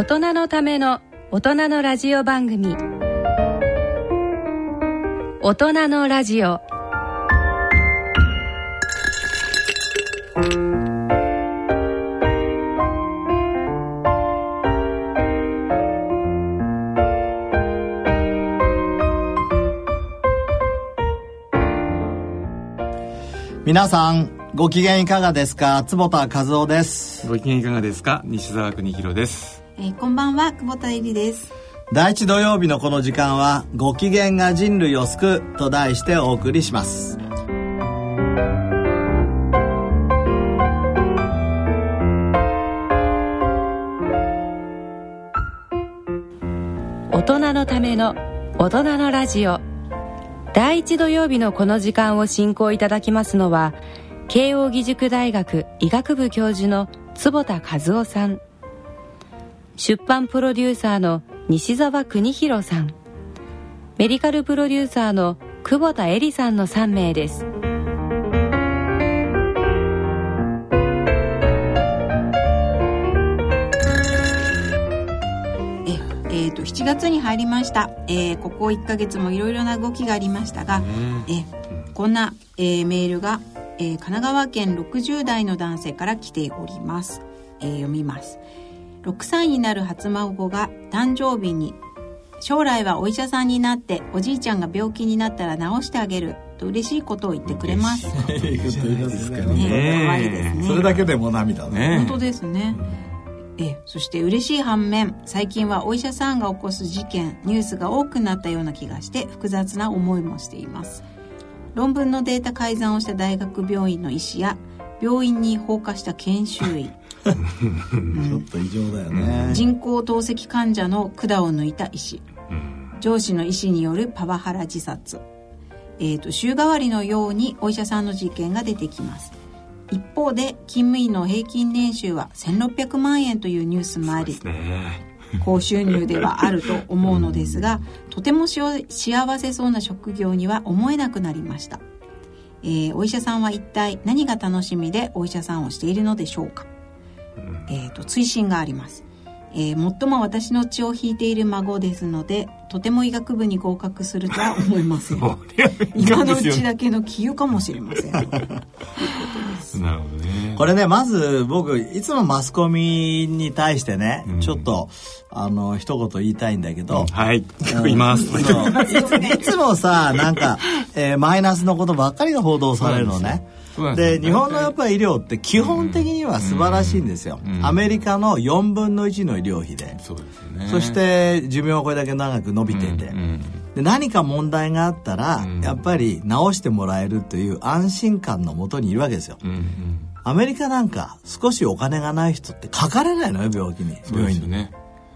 大人のための大人のラジオ番組。大人のラジオ。皆さんご機嫌いかがですか？坪田和夫です。ご機嫌いかがですか？西澤邦弘です、えーこんばんは久保田恵里です。第一土曜日のこの時間はご機嫌が人類を救うと題してお送りします。大人のための大人のラジオ。第一土曜日のこの時間を進行いただきますのは慶應義塾大学医学部教授の坪田和夫さん出版プロデューサーの西澤邦弘さん。メディカルプロデューサーの久保田恵里さんの3名です。ええーと7月に入りました、えーここ1ヶ月もいろいろな動きがありましたが、えこんな、えーメールが、えー神奈川県60代の男性から来ております、えー読みます6歳になる初孫が誕生日に将来はお医者さんになっておじいちゃんが病気になったら治してあげると嬉しいことを言ってくれます。ねね可愛いですねそれだけでも涙だね本当ですね、えそして嬉しい反面最近はお医者さんが起こす事件ニュースが多くなったような気がして複雑な思いもしています。論文のデータ改ざんをした大学病院の医師や病院に放火した研修医ちょっと異常だよね、人工透析患者の管を抜いた医師。上司の医師によるパワハラ自殺、えー、と週替わりのようにお医者さんの事件が出てきます。一方で勤務医の平均年収は1600万円というニュースもありね。高収入ではあると思うのですがとても幸せそうな職業には思えなくなりました、えーお医者さんは一体何が楽しみでお医者さんをしているのでしょうか、えーと追伸があります、えー最も私の血を引いている孫ですのでとても医学部に合格するとは思いません。今のうちだけの杞憂かもしれません。なるほどね。これねまず僕いつもマスコミに対してね、うん。ちょっとあの一言言いたいんだけど、はい。います。いついつもさなんか、えーマイナスのことばっかりが報道されるのねで日本のやっぱり医療って基本的には素晴らしいんですよ、うんアメリカの4分の1の医療費で、そうですよね。そして寿命はこれだけ長く伸びてて、うんうんで何か問題があったら、うん。やっぱり治してもらえるという安心感のもとにいるわけですよ。うんうん。アメリカなんか少しお金がない人ってかかれないのよ病気に。そう病院にですよね。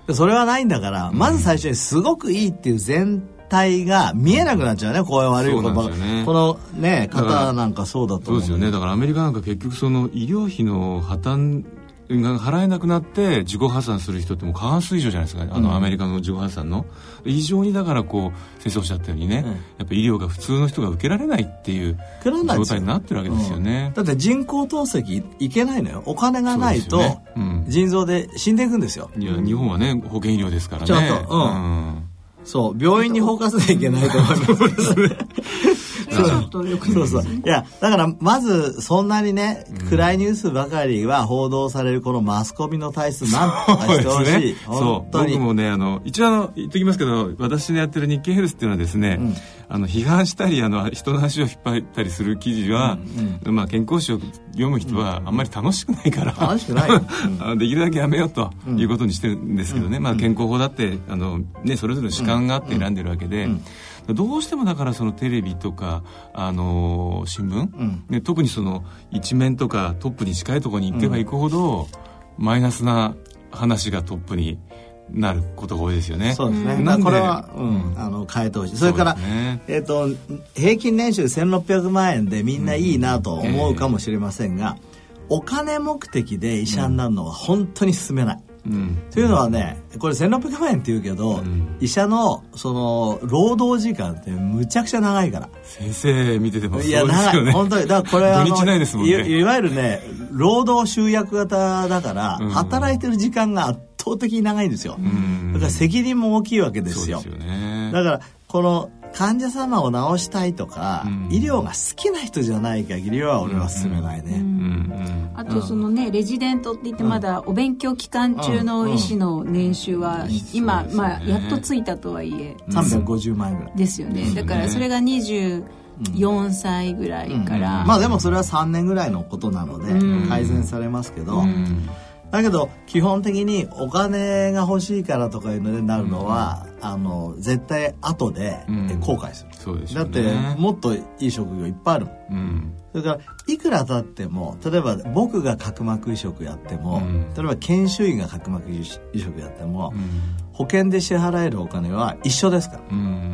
でそれはないんだから、まず最初にすごくいいっていう全体が見えなくなっちゃうねこういう悪いことそうなんですよね。このね方なんかそうだと思う。そうですよね。だからアメリカなんか結局その医療費の破綻が払えなくなって自己破産する人ってもう過半数以上じゃないですか、あのアメリカの自己破産の。異常にだからこう先生おっしゃったようにね、うん。やっぱ医療が普通の人が受けられないっていう状態になってるわけですよね、だって人工透析いけないのよ。お金がないと腎臓で死んでいくんですよ。いや日本はね保険医療ですからね。ちょっとうんそう病院に放火しなきゃいけないと思いますそれちょっとよくそう。そう。いや、だから、まず、そんなにね、暗いニュースばかりは報道されるこのマスコミの体質なんとかしてほしい。そう本当に。僕もねあの一応あの言っときますけど私のやってる日経ヘルスっていうのはですね、うんあの批判したりあの人の足を引っ張ったりする記事は、まあ、健康誌を読む人はあんまり楽しくないから、楽しくないよ。あのできるだけやめようということにしてるんですけどね、まあ、健康法だってあの、ね、それぞれの主観があって選んでるわけで、どうしてもだからそのテレビとか、あのー新聞、んね、特にその一面とかトップに近いところに行けば行くほど、マイナスな話がトップになることが多いですよね。そうですね。なんで？まあこれは、うん、あの、変えてほしい。それから、ねえっ、と、平均年収1600万円でみんないいなと思うかもしれませんが、お金目的で医者になるのは本当に進めない。うんというのはねこれ1600万円って言うけど、ん医者のその労働時間ってむちゃくちゃ長いから。先生見ててもそういや長いですよね。本当にだからこれ はねいいわゆるね労働集約型だから、うん働いてる時間が圧倒的に長いんですよ。うんだから責任も大きいわけですよ。そうですよねだから、この患者様を治したいとか、うん。医療が好きな人じゃない限りは俺は進めないね。うん。うん。あとそのね、レジデントって言ってまだお勉強期間中の医師の年収は今、まあやっとついたとはいえ、350万円ぐらい。ですよね。だからそれが24歳ぐらいから、まあでもそれは3年ぐらいのことなのでうん。改善されますけど、うんだけど基本的にお金が欲しいからとかいうのでなるのは、あの絶対後でうん。後悔する、そうですだってもっといい職業いっぱいあるもん。うん。それからいくら経っても例えば僕が角膜移植やっても、うん。例えば研修医が角膜移植やっても、うん。保険で支払えるお金は一緒ですから。うんうん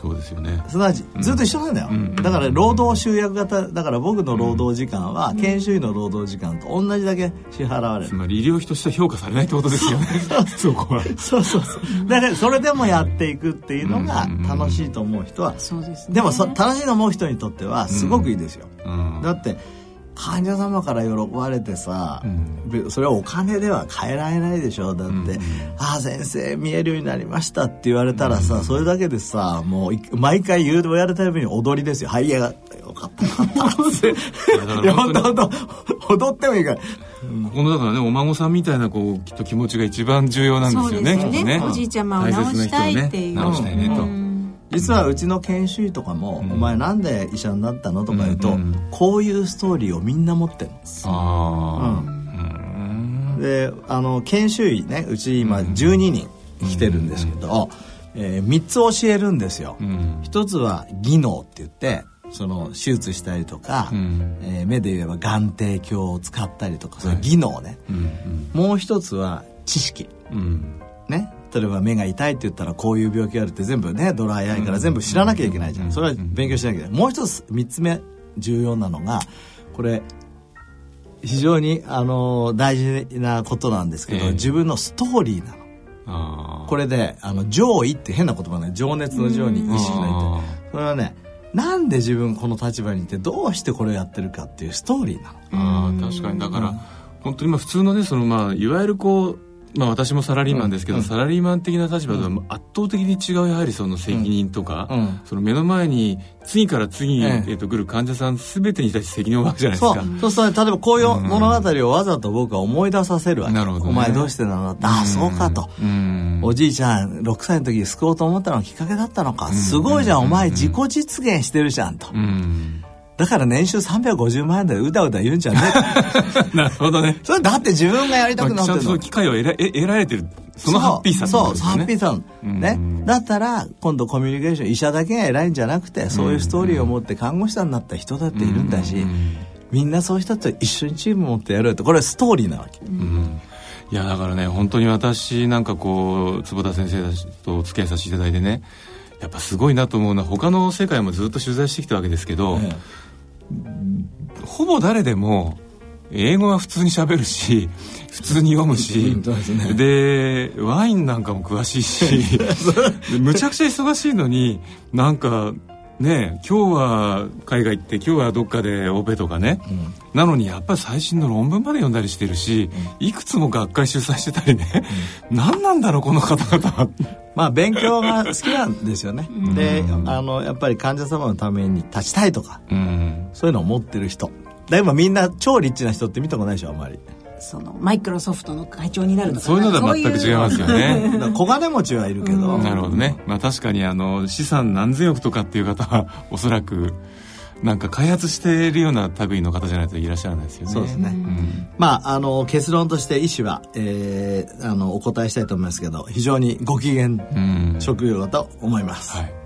そうですよね。すなわちずっと一緒なんだよ、うん。だから労働集約型。だから僕の労働時間は研修医の労働時間と同じだけ支払われる。つまり医療費としては評価されないってことですよね。そこは。そうそうそう。だからそれでもやっていくっていうのがうん。楽しいと思う人はそうですね。でもそ楽しいと思う人にとってはすごくいいですよ、うん。だって患者様から喜ばれてさ、うん。べそれはお金では変えられないでしょ。だって「うんああ先生見えるようになりました」って言われたらさ、それだけでさもうい毎回言うやるたびに踊りですよ「はいやがったよかったよかった」って本本当本当踊ってもいいから。ここのだからねお孫さんみたいなこうきっと気持ちが一番重要なんですよねそうですよね。きっとね。おじいちゃまを治したいっていう。ね治したいねと、うん実はうちの研修医とかも「うん。お前なんで医者になったの?」とか言うと、うんうんこういうストーリーをみんな持ってるああのであの研修医ねうち今12人来てるんですけど、え3つ教えるんですよ、うん。一つは技能って言ってその手術したりとか、うん。えー目で言えば眼底鏡を使ったりとかそうい。う技能ね、うん。もう一つは知識うん。ね例えば目が痛いって言ったらこういう病気があるって全部ねドライアイから全部知らなきゃいけないじゃん、それは勉強しなきゃいけない。もう一つ三つ目重要なのがこれ非常にあの大事なことなんですけど、ええ。自分のストーリーなの。これであの上位って変な言葉ね。情熱の情に意識の意ってそれはねなんで自分この立場にいてどうしてこれをやってるかっていうストーリーなの。ああ確かに。だから本当にまあ普通のねそのまあいわゆるこうまあ私もサラリーマンですけど、サラリーマン的な立場とは圧倒的に違うやはりその責任とか、うん。その目の前に次から次に、ええ。えっと来る患者さん全てに対して責任を負うじゃないですそう。か。そうするとね例えばこういう物語をわざと僕は思い出させるわけ。なるほどね。お前どうしてなのああそうかと。うん。おじいちゃん6歳の時に救おうと思ったのがきっかけだったのか。すごいじゃん。お前自己実現してるじゃんと。うんだから年収350万円でうだうだ言うんじゃねえ なるほどね。それだって自分がやりたくなってるの。機会を得ら得得られてるそのハッピーさってこそうそうハッピーさうん。ね。だったら今度コミュニケーション医者だけが偉いんじゃなくてそういうストーリーを持って看護師さんになった人だっているんだしうん。みんなそういう人と一緒にチーム持ってやるってこれはストーリーなわけ。うん。いやだからね本当に私なんかこう坪田先生たちとお付き合いさせていただいてねやっぱすごいなと思うのは他の世界もずっと取材してきたわけですけど、えほぼ誰でも英語は普通に喋るし普通に読むしでワインなんかも詳しいし でむちゃくちゃ忙しいのになんかね今日は海外行って今日はどっかでオペとかね、なのにやっぱり最新の論文まで読んだりしてるし、いくつも学会主催してたりね、何なんだろうこの方々。はまあ勉強が好きなんですよね。であのやっぱり患者様のために立ちたいとかうん。そういうのを持ってる人。でもみんな超リッチな人って見たことないでしょあんまりそのマイクロソフトの会長になるとかそういうのとは全く違いますよね 小金持ちはいるけど、なるほどね。まあ確かにあの資産何千億とかっていう方は おそらくなんか開発しているような類の方じゃないといらっしゃらないですよね。そうですねんまあ、あの結論として医師は、えーあのお答えしたいと思いますけど非常にご機嫌うん。職業だと思います、はい。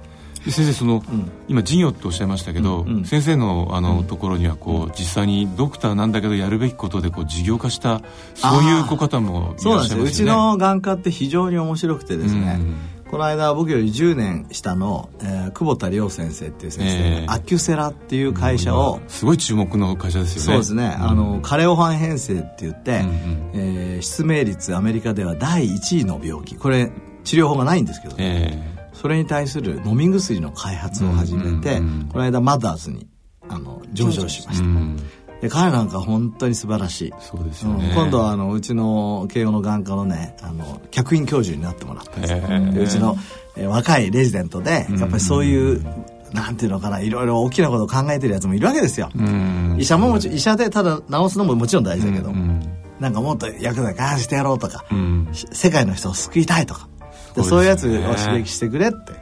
で先生その、今事業っておっしゃいましたけど、うんうん。先生のあの、ところにはこう実際にドクターなんだけどやるべきことでこう事業化したそういうご方もいそうなんですようちらっしゃいますよ。ね。の眼科って非常に面白くてですね、うん。この間僕より10年下の、えー久保田亮先生っていう先生が、ええ。アキュセラっていう会社を、すごい注目の会社ですよね。そうですね、あのカレオファン編成って言って、うんうんえー失明率アメリカでは第1位の病気。これ治療法がないんですけど、えそれに対する飲み薬の開発を始めて、この間マザーズにあの上場しました、で彼なんか本当に素晴らしい。そうですよね、うん。今度はあのうちの慶応の眼科のねあの客員教授になってもらってです。ねへー。でうちの、えー若いレジデントでうん。やっぱりそういう、なんていうのかないろいろ大きなことを考えてるやつもいるわけですよ、うん。医者ももち医者でただ治すのももちろん大事だけど、うんなんかもっと薬剤開発してやろうとか、うん。し世界の人を救いたいとかでそそうういうやつを刺激してくれって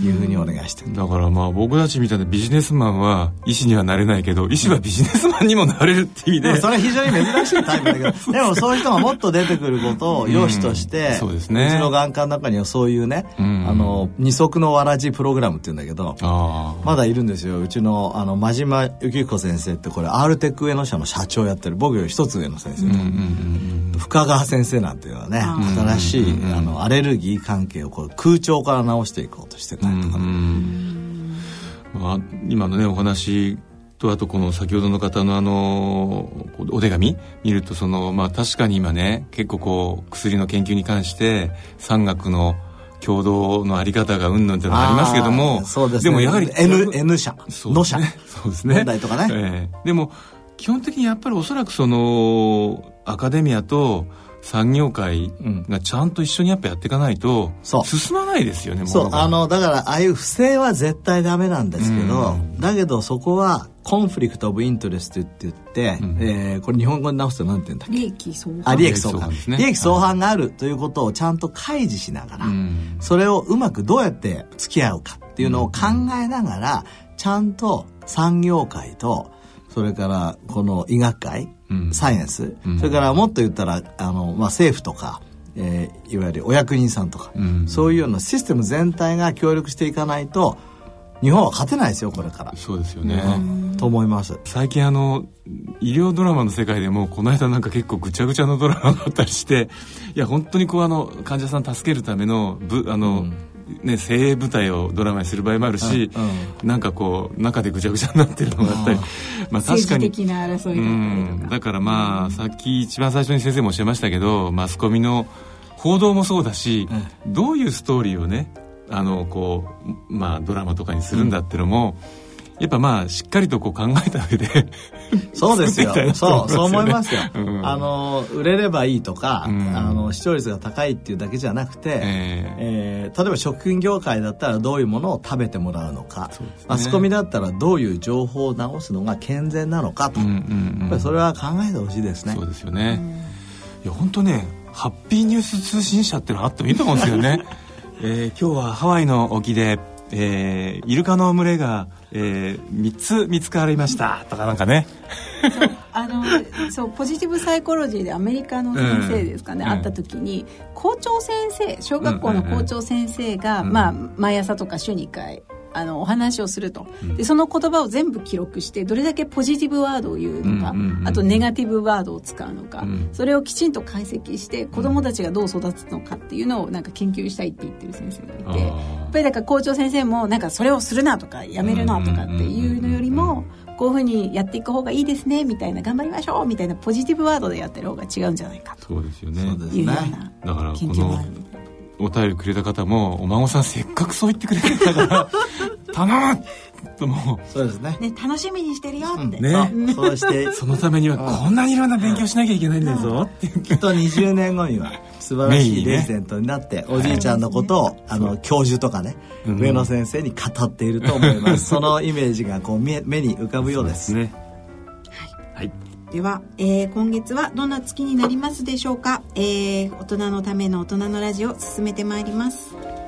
いうふうにお願いしてる、だからまあ僕たちみたいなビジネスマンは医師にはなれないけど医師はビジネスマンにもなれるって意味でそれは非常に珍しいタイプだけど でもそういう人がもっと出てくることを良しとして、うんそうですね。ちの眼科の中にはそういうね、うん。あの二足のわらじプログラムって言うんだけどまだいるんですよ。うちのあの真島幸彦先生ってこれ R テック上野社の社長やってる僕より一つ上の先生、うんうんうん深川先生なんていうのはね新しいあのアレルギー関係をこう空調から治していこうとしてたりとかね、まあ、今のねお話とあとこの先ほどの方のあのお手紙？見るとそのまあ確かに今ね結構こう薬の研究に関して産学の共同のあり方がうんぬんっていうのがありますけどもそうですね。もやはり N, N 社の社。そうですね。問題とかね。ええ。でも基本的にやっぱりおそらくそのアカデミアと産業界がちゃんと一緒にやっぱやっていかないとそう。進まないですよねそう物が。あのだからああいう不正は絶対ダメなんですけど、うん。だけどそこはコンフリクト・オブ・イントレストって言って、うん。えーこれ日本語に直すと何て言うんだっけ？利益相あ利益相反。利益相反ですね。利益相反があるということをちゃんと開示しながら、うん。それをうまくどうやって付き合うかっていうのを考えながら、ちゃんと産業界とそれからこの医学界、うんサイエンス、うん。それからもっと言ったらあの、まあ、政府とか、えーいわゆるお役人さんとか、うん。そういうようなシステム全体が協力していかないと日本は勝てないですよこれから、そうですよね、うん。と思います。最近あの医療ドラマの世界でもこの間なんか結構ぐちゃぐちゃのドラマがあったりしていや本当にこうあの患者さん助けるためのぶあの、ね、精鋭部隊をドラマにする場合もあるし、なんかこう中でぐちゃぐちゃになってるのがあったり、まあ確かに。政治的な争いだか。だからまあさっき一番最初に先生もおっしゃいましたけどマスコミの報道もそうだし、どういうストーリーをねあのこう、まあ、ドラマとかにするんだっていうのも、やっぱまあしっかりとこう考えた上で そうですよ。作っていきたいなとそうそう思いますよ、うん。あの売れればいいとか、うん。あの視聴率が高いっていうだけじゃなくて、ええ。ー例えば食品業界だったらどういうものを食べてもらうのか、ね。マスコミだったらどういう情報を直すのが健全なのかと、うんうんやうん。っぱりそれは考えてほしいですね。そうですよね、いや本当ねハッピーニュース通信社ってのあってもいいと思うんですよね、えー今日はハワイの沖で、えーイルカの群れが、え3つ見つかりました。とかなんかね。あのそうポジティブサイコロジーでアメリカの先生ですかね、うん。会った時に校長先生小学校の校長先生が、うん。まあ、毎朝とか週2回あのお話をすると、うん。でその言葉を全部記録してどれだけポジティブワードを言うのか、うんうんうんあとネガティブワードを使うのか、うん。それをきちんと解析して子どもたちがどう育つのかっていうのをなんか研究したいって言ってる先生がいて。やっぱりだから校長先生もなんかそれをするなとかやめるなとかっていうのよりもこういうふうにやっていく方がいいですねみたいな頑張りましょうみたいなポジティブワードでやってる方が違うんじゃないかそうですよね。いうようねなだからこ研究もある。のお便りくれた方もお孫さんせっかくそう言ってくれてんだから 頼むともそうですね。ね、楽しみにしてるよって、ね。そうそうして。うそのためにはこんなにいろんな勉強しなきゃいけないんだぞっていう。きっと20年後には素晴らしいレジデントになって、おじいちゃんのことを、あの教授とかね、うん。上野先生に語っていると思います。そのイメージがこう目目に浮かぶようです。ねはいでは、えー今月はどんな月になりますでしょうか、えー大人のための大人のラジオ進めてまいります。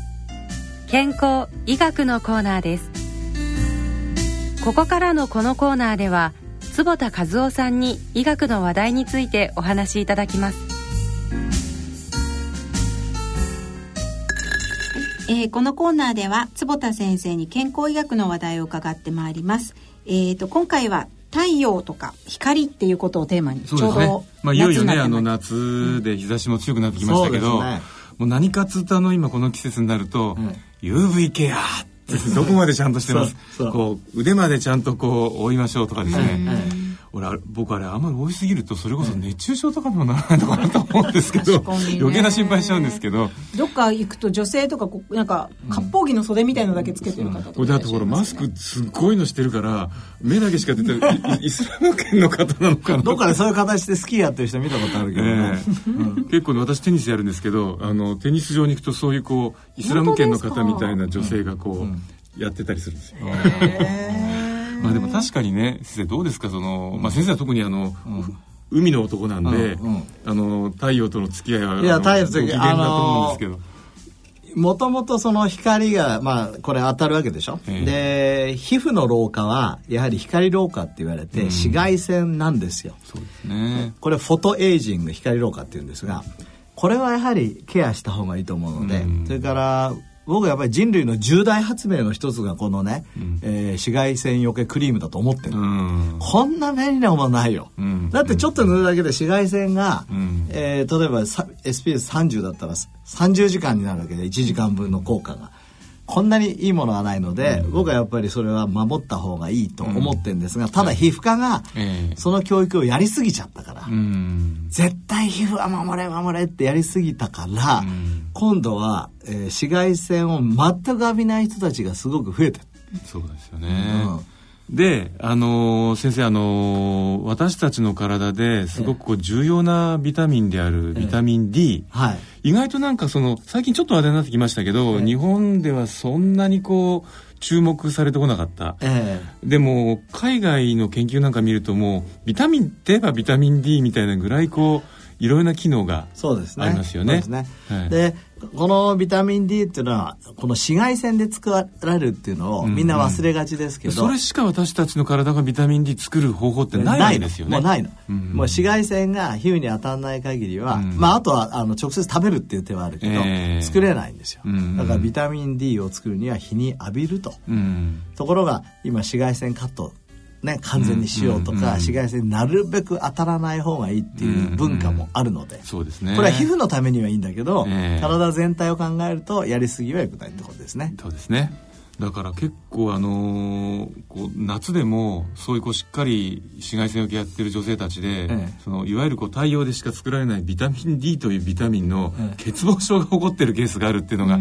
健康医学のコーナーです。ここからのこのコーナーでは坪田和夫さんに医学の話題についてお話しいただきます。えーこのコーナーでは坪田先生に健康医学の話題を伺ってまいります。えー、と今回は太陽とか光っていうことをテーマにちょうど。まあ、いよいよね、あの夏夏で日差しも強くなってきましたけど、そうですね。もう何かっつうとあの今この季節になると、ん UV ケア どこまでちゃんとしてます？こう腕までちゃんとこう覆いましょうとかですね、え俺僕あれあんまり多いすぎるとそれこそ熱中症とかにもならないのかなと思うんですけど、余計な心配しちゃうんですけど。どっか行くと女性とかこうなんか割烹着の袖みたいのだけつけてる方とかこれだってほらマスクすっごいのしてるから目だけしか出てない イイスラム圏の方なのかなどっかでそういう形でスキーやってる人見たことあるけど結構ね私テニスやるんですけどあのテニス場に行くとそういうこうイスラム圏の方みたいな女性がこう、やってたりするんですよ。まあでも確かにね先生どうですか？その、まあ、先生は特にあの、海の男なんで、うんうん。あの太陽との付き合いはいや太陽と付き合いだと思うんですけど、もともとその光が、まあ、これ当たるわけでしょ、えで皮膚の老化はやはり光老化って言われて、紫外線なんですよ。そうですね。これフォトエイジング光老化っていうんですがこれはやはりケアした方がいいと思うので、うん。それから僕はやっぱり人類の重大発明の一つがこのね、えー紫外線よけクリームだと思ってる、うん。こんな便利なものないよ、うん。だってちょっと塗るだけで紫外線が、うん。えー例えばさ SPS30 だったら30時間になるわけで1時間分の効果がこんなにいいものはないので、僕はやっぱりそれは守った方がいいと思ってるんですが、ただ皮膚科がええ。その教育をやりすぎちゃったから、うん。絶対皮膚は守れ守れってやりすぎたから、ん。今度は、えー紫外線を全く浴びない人たちがすごく増えてる。そうですよね、であのー先生あのー私たちの体ですごくこう重要なビタミンであるビタミン D、はい。意外となんかその最近ちょっと話題になってきましたけど、日本ではそんなにこう注目されてこなかった。えでも海外の研究なんか見るともうビタミンって言えばビタミン D みたいなぐらいこういろいろな機能が。ありますよね。そうですね。はい。で、このビタミン D っていうのは、この紫外線で作られるっていうのをうんみんな忘れがちですけど、それしか私たちの体がビタミン D 作る方法ってないわけですよね。もうないの。うんもう紫外線が皮膚に当たらない限りは、うんまああとはあの直接食べるっていう手はあるけど、ええ。作れないんですよ。うんだからビタミン D を作るには日に浴びると。うん。ところが今紫外線カットね完全にしようとか、うんうんうん紫外線なるべく当たらない方がいいっていう文化もあるので、そうですね。これは皮膚のためにはいいんだけど、ええ。体全体を考えるとやりすぎは良くないってことですね。そうですねだから結構あのーこう夏でもそういうこうしっかり紫外線をやってる女性たちで、ええ。そのいわゆるこう太陽でしか作られないビタミン D というビタミンのええ。欠乏症が起こってるケースがあるっていうのが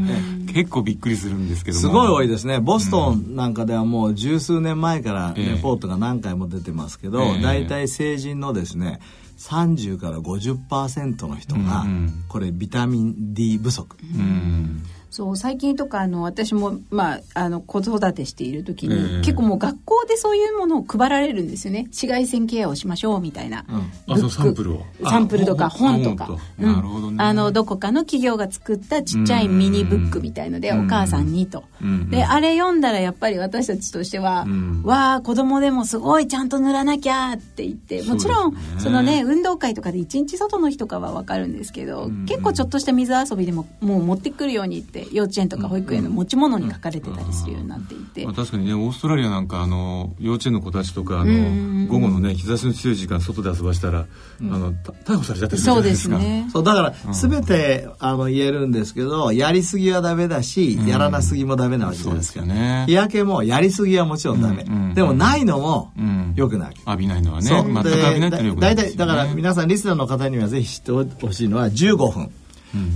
結構びっくりするんですけども。すごい多いですね。ボストンなんかではもう十数年前からええ。レポートが何回も出てますけど、ええ。大体成人のですね、30から50%の人がこれビタミン D 不足。うんそう最近とかあの私も、まあ、あの子育てしている時に、ええ結構もう学校でそういうものを配られるんですよね。紫外線ケアをしましょうみたいな、あそうサンプルを。サンプルとかあ本とか。なるほどね。あのどこかの企業が作ったちっちゃいミニブックみたいのでうん。お母さんにと、うんであれ読んだらやっぱり私たちとしては、うん。わあ子供でもすごいちゃんと塗らなきゃって言ってもちろんそねそのね運動会とかで一日外の日とかは分かるんですけど、結構ちょっとした水遊びでももう持ってくるようにって幼稚園とか保育園の持ち物に書かれてたりするようになっていて、まあ、確かにねオーストラリアなんかあの幼稚園の子たちとかあの、午後のね日差しの強い時間外で遊ばしたら、あのた逮捕されちゃったりするじゃそうでないですか。すね。そう、だから、全て、あの、言えるんですけど、やりすぎはダメだし、やらなすぎもダメなわけじゃないですか。そうですよね。日焼けも、やりすぎはもちろんダメ。うんうんでも、ないのもうん、良くない。浴びないのはねそう。全く浴びないっていうのはよくなだいですよね。だから皆さん、リスナーの方にはぜひ知ってほしいのは、15分。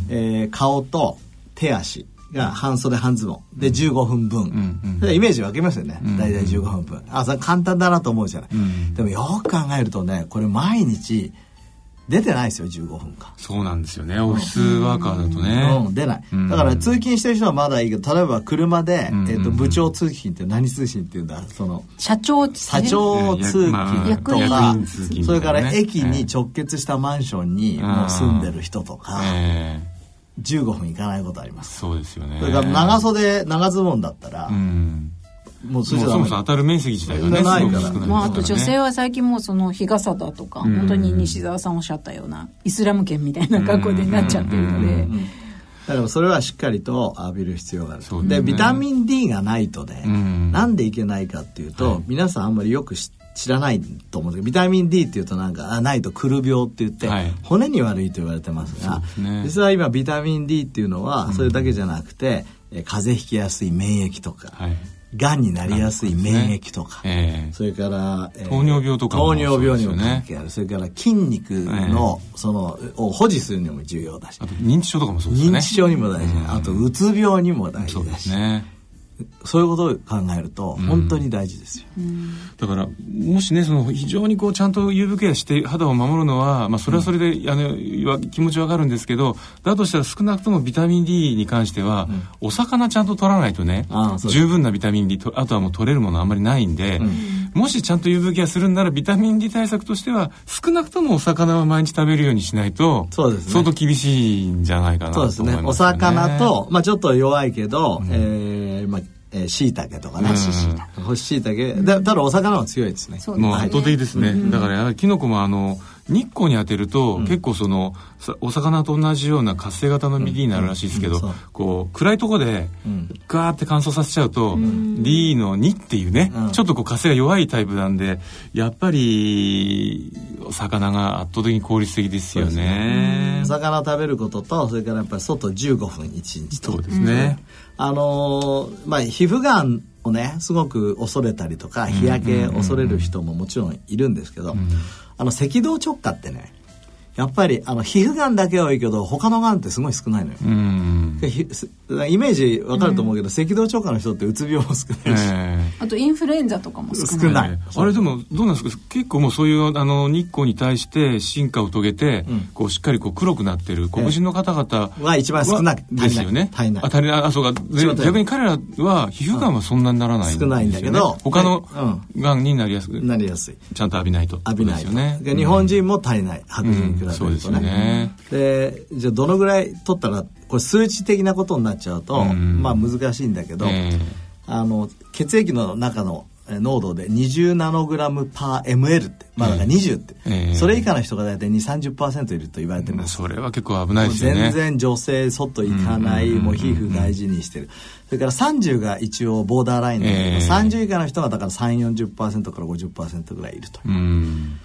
えー顔と手足が半袖半ズボン。で、15分分。んうんイメージ分けますよね。大体15分分。あ、それ簡単だなと思うじゃない。んでもよく考えるとね、これ毎日、出てないですよ、15分間。そうなんですよねオフィスワーカーだとね、うん、出ないうん。だから通勤してる人はまだいいけど、例えば車で、んえっと、部長通勤って何通勤っていうんだ？その、社長社長通まあ勤と役かね、それから駅に直結したマンションにもう住んでる人とか、ええ15分行かないことあります。そうですよね。それから長袖、長ズボンだったらう、ん。もうもうそもそも当たる面積自体がねないから。ね。まあ、あと女性は最近もうその日傘だとか、本当に西澤さんおっしゃったようなイスラム圏みたいな格好でなっちゃってるので、だからそれはしっかりと浴びる必要がある。で、そうでビタミン D がないとね、ん。なんでいけないかっていうと、皆さんあんまりよく知知らないと思うんですけど、ビタミン D っていうとなんか、あないとくる病って言って、はい。骨に悪いと言われてますが、ね。実は今ビタミン D っていうのは、それだけじゃなくて、え風邪ひきやすい免疫とか、はい。がんになりやすい免疫とか、ええ。それから、えー糖尿病とかも糖尿病にも関係ある。それから筋肉の、その、を保持するにも重要だし。あ、と認知症とかもそうですよね。認知症にも大事、あとうつ病にも大そうで事だし、すねそういうことを考えると本当に大事ですよ。だからもしねその非常にこうちゃんと UV ケアして肌を守るのは、まあ、それはそれで、あのわ気持ちわかるんですけどだとしたら少なくともビタミン D に関しては、お魚ちゃんと取らないとね十分なビタミン D とあとはもう取れるものあんまりないんで、もしちゃんと UV ケアするんならビタミン D 対策としては少なくともお魚は毎日食べるようにしないとそうですね相当厳しいんじゃないかなとそうですね。お思いますよね。魚と、まあちょっと弱いけど、えー、まあ、えー、椎茸とかね。うん。干し椎茸。だただお魚は強いですね。もう圧倒的ですね、だからやはりキノコもあの日光に当てると、結構そのさお魚と同じような活性型の BD になるらしいですけど、うん。そう。こう暗いとこでん。ガーって乾燥させちゃうと、D の2っていうね、うん。ちょっとこう活性が弱いタイプなんでやっぱりお魚が圧倒的に効率的ですよね。お魚食べることと、それからやっぱり外15分1日と。そうですね、あのーまあ、皮膚がんをね、すごく恐れたりとか、日焼け恐れる人ももちろんいるんですけど、あの、赤道直下ってね、やっぱり、あの、皮膚がんだけはいいけど、他のがんってすごい少ないのよ。イメージわかると思うけど、赤道直下の人ってうつ病も少ないし、ええ。あとインフルエンザとかも少ない。少ない。ええあれでもどうなんですか？結構もうそういうあの日光に対して進化を遂げて、こうしっかりこう黒くなってる。黒人の方々は一番少なくはですよね。足りないあ足りないあそうか逆に彼らは皮膚がんはそんなにならないね。少ないんだけどは他のい。がんになりやすく、なりやすい。ちゃんと浴びないと。浴びないと。ですよね。で日本人も足りない。白人に比べるとね。ですよね。で、じゃあどのぐらい取ったら、これ数値的なことになっちゃうと、ん。まあ難しいんだけど、ええ。あの、血液の中のえー濃度で20ナノグラムパー ml って、まあだから20って、ええ。それ以下の人が大体2、30%いると言われてます。それは結構危ないですよね。全然女性外行かない、もう皮膚大事にしてる。それから30が一応ボーダーラインなんだけど、ええ。30以下の人がだから3、40%から50%ぐらいいると。うん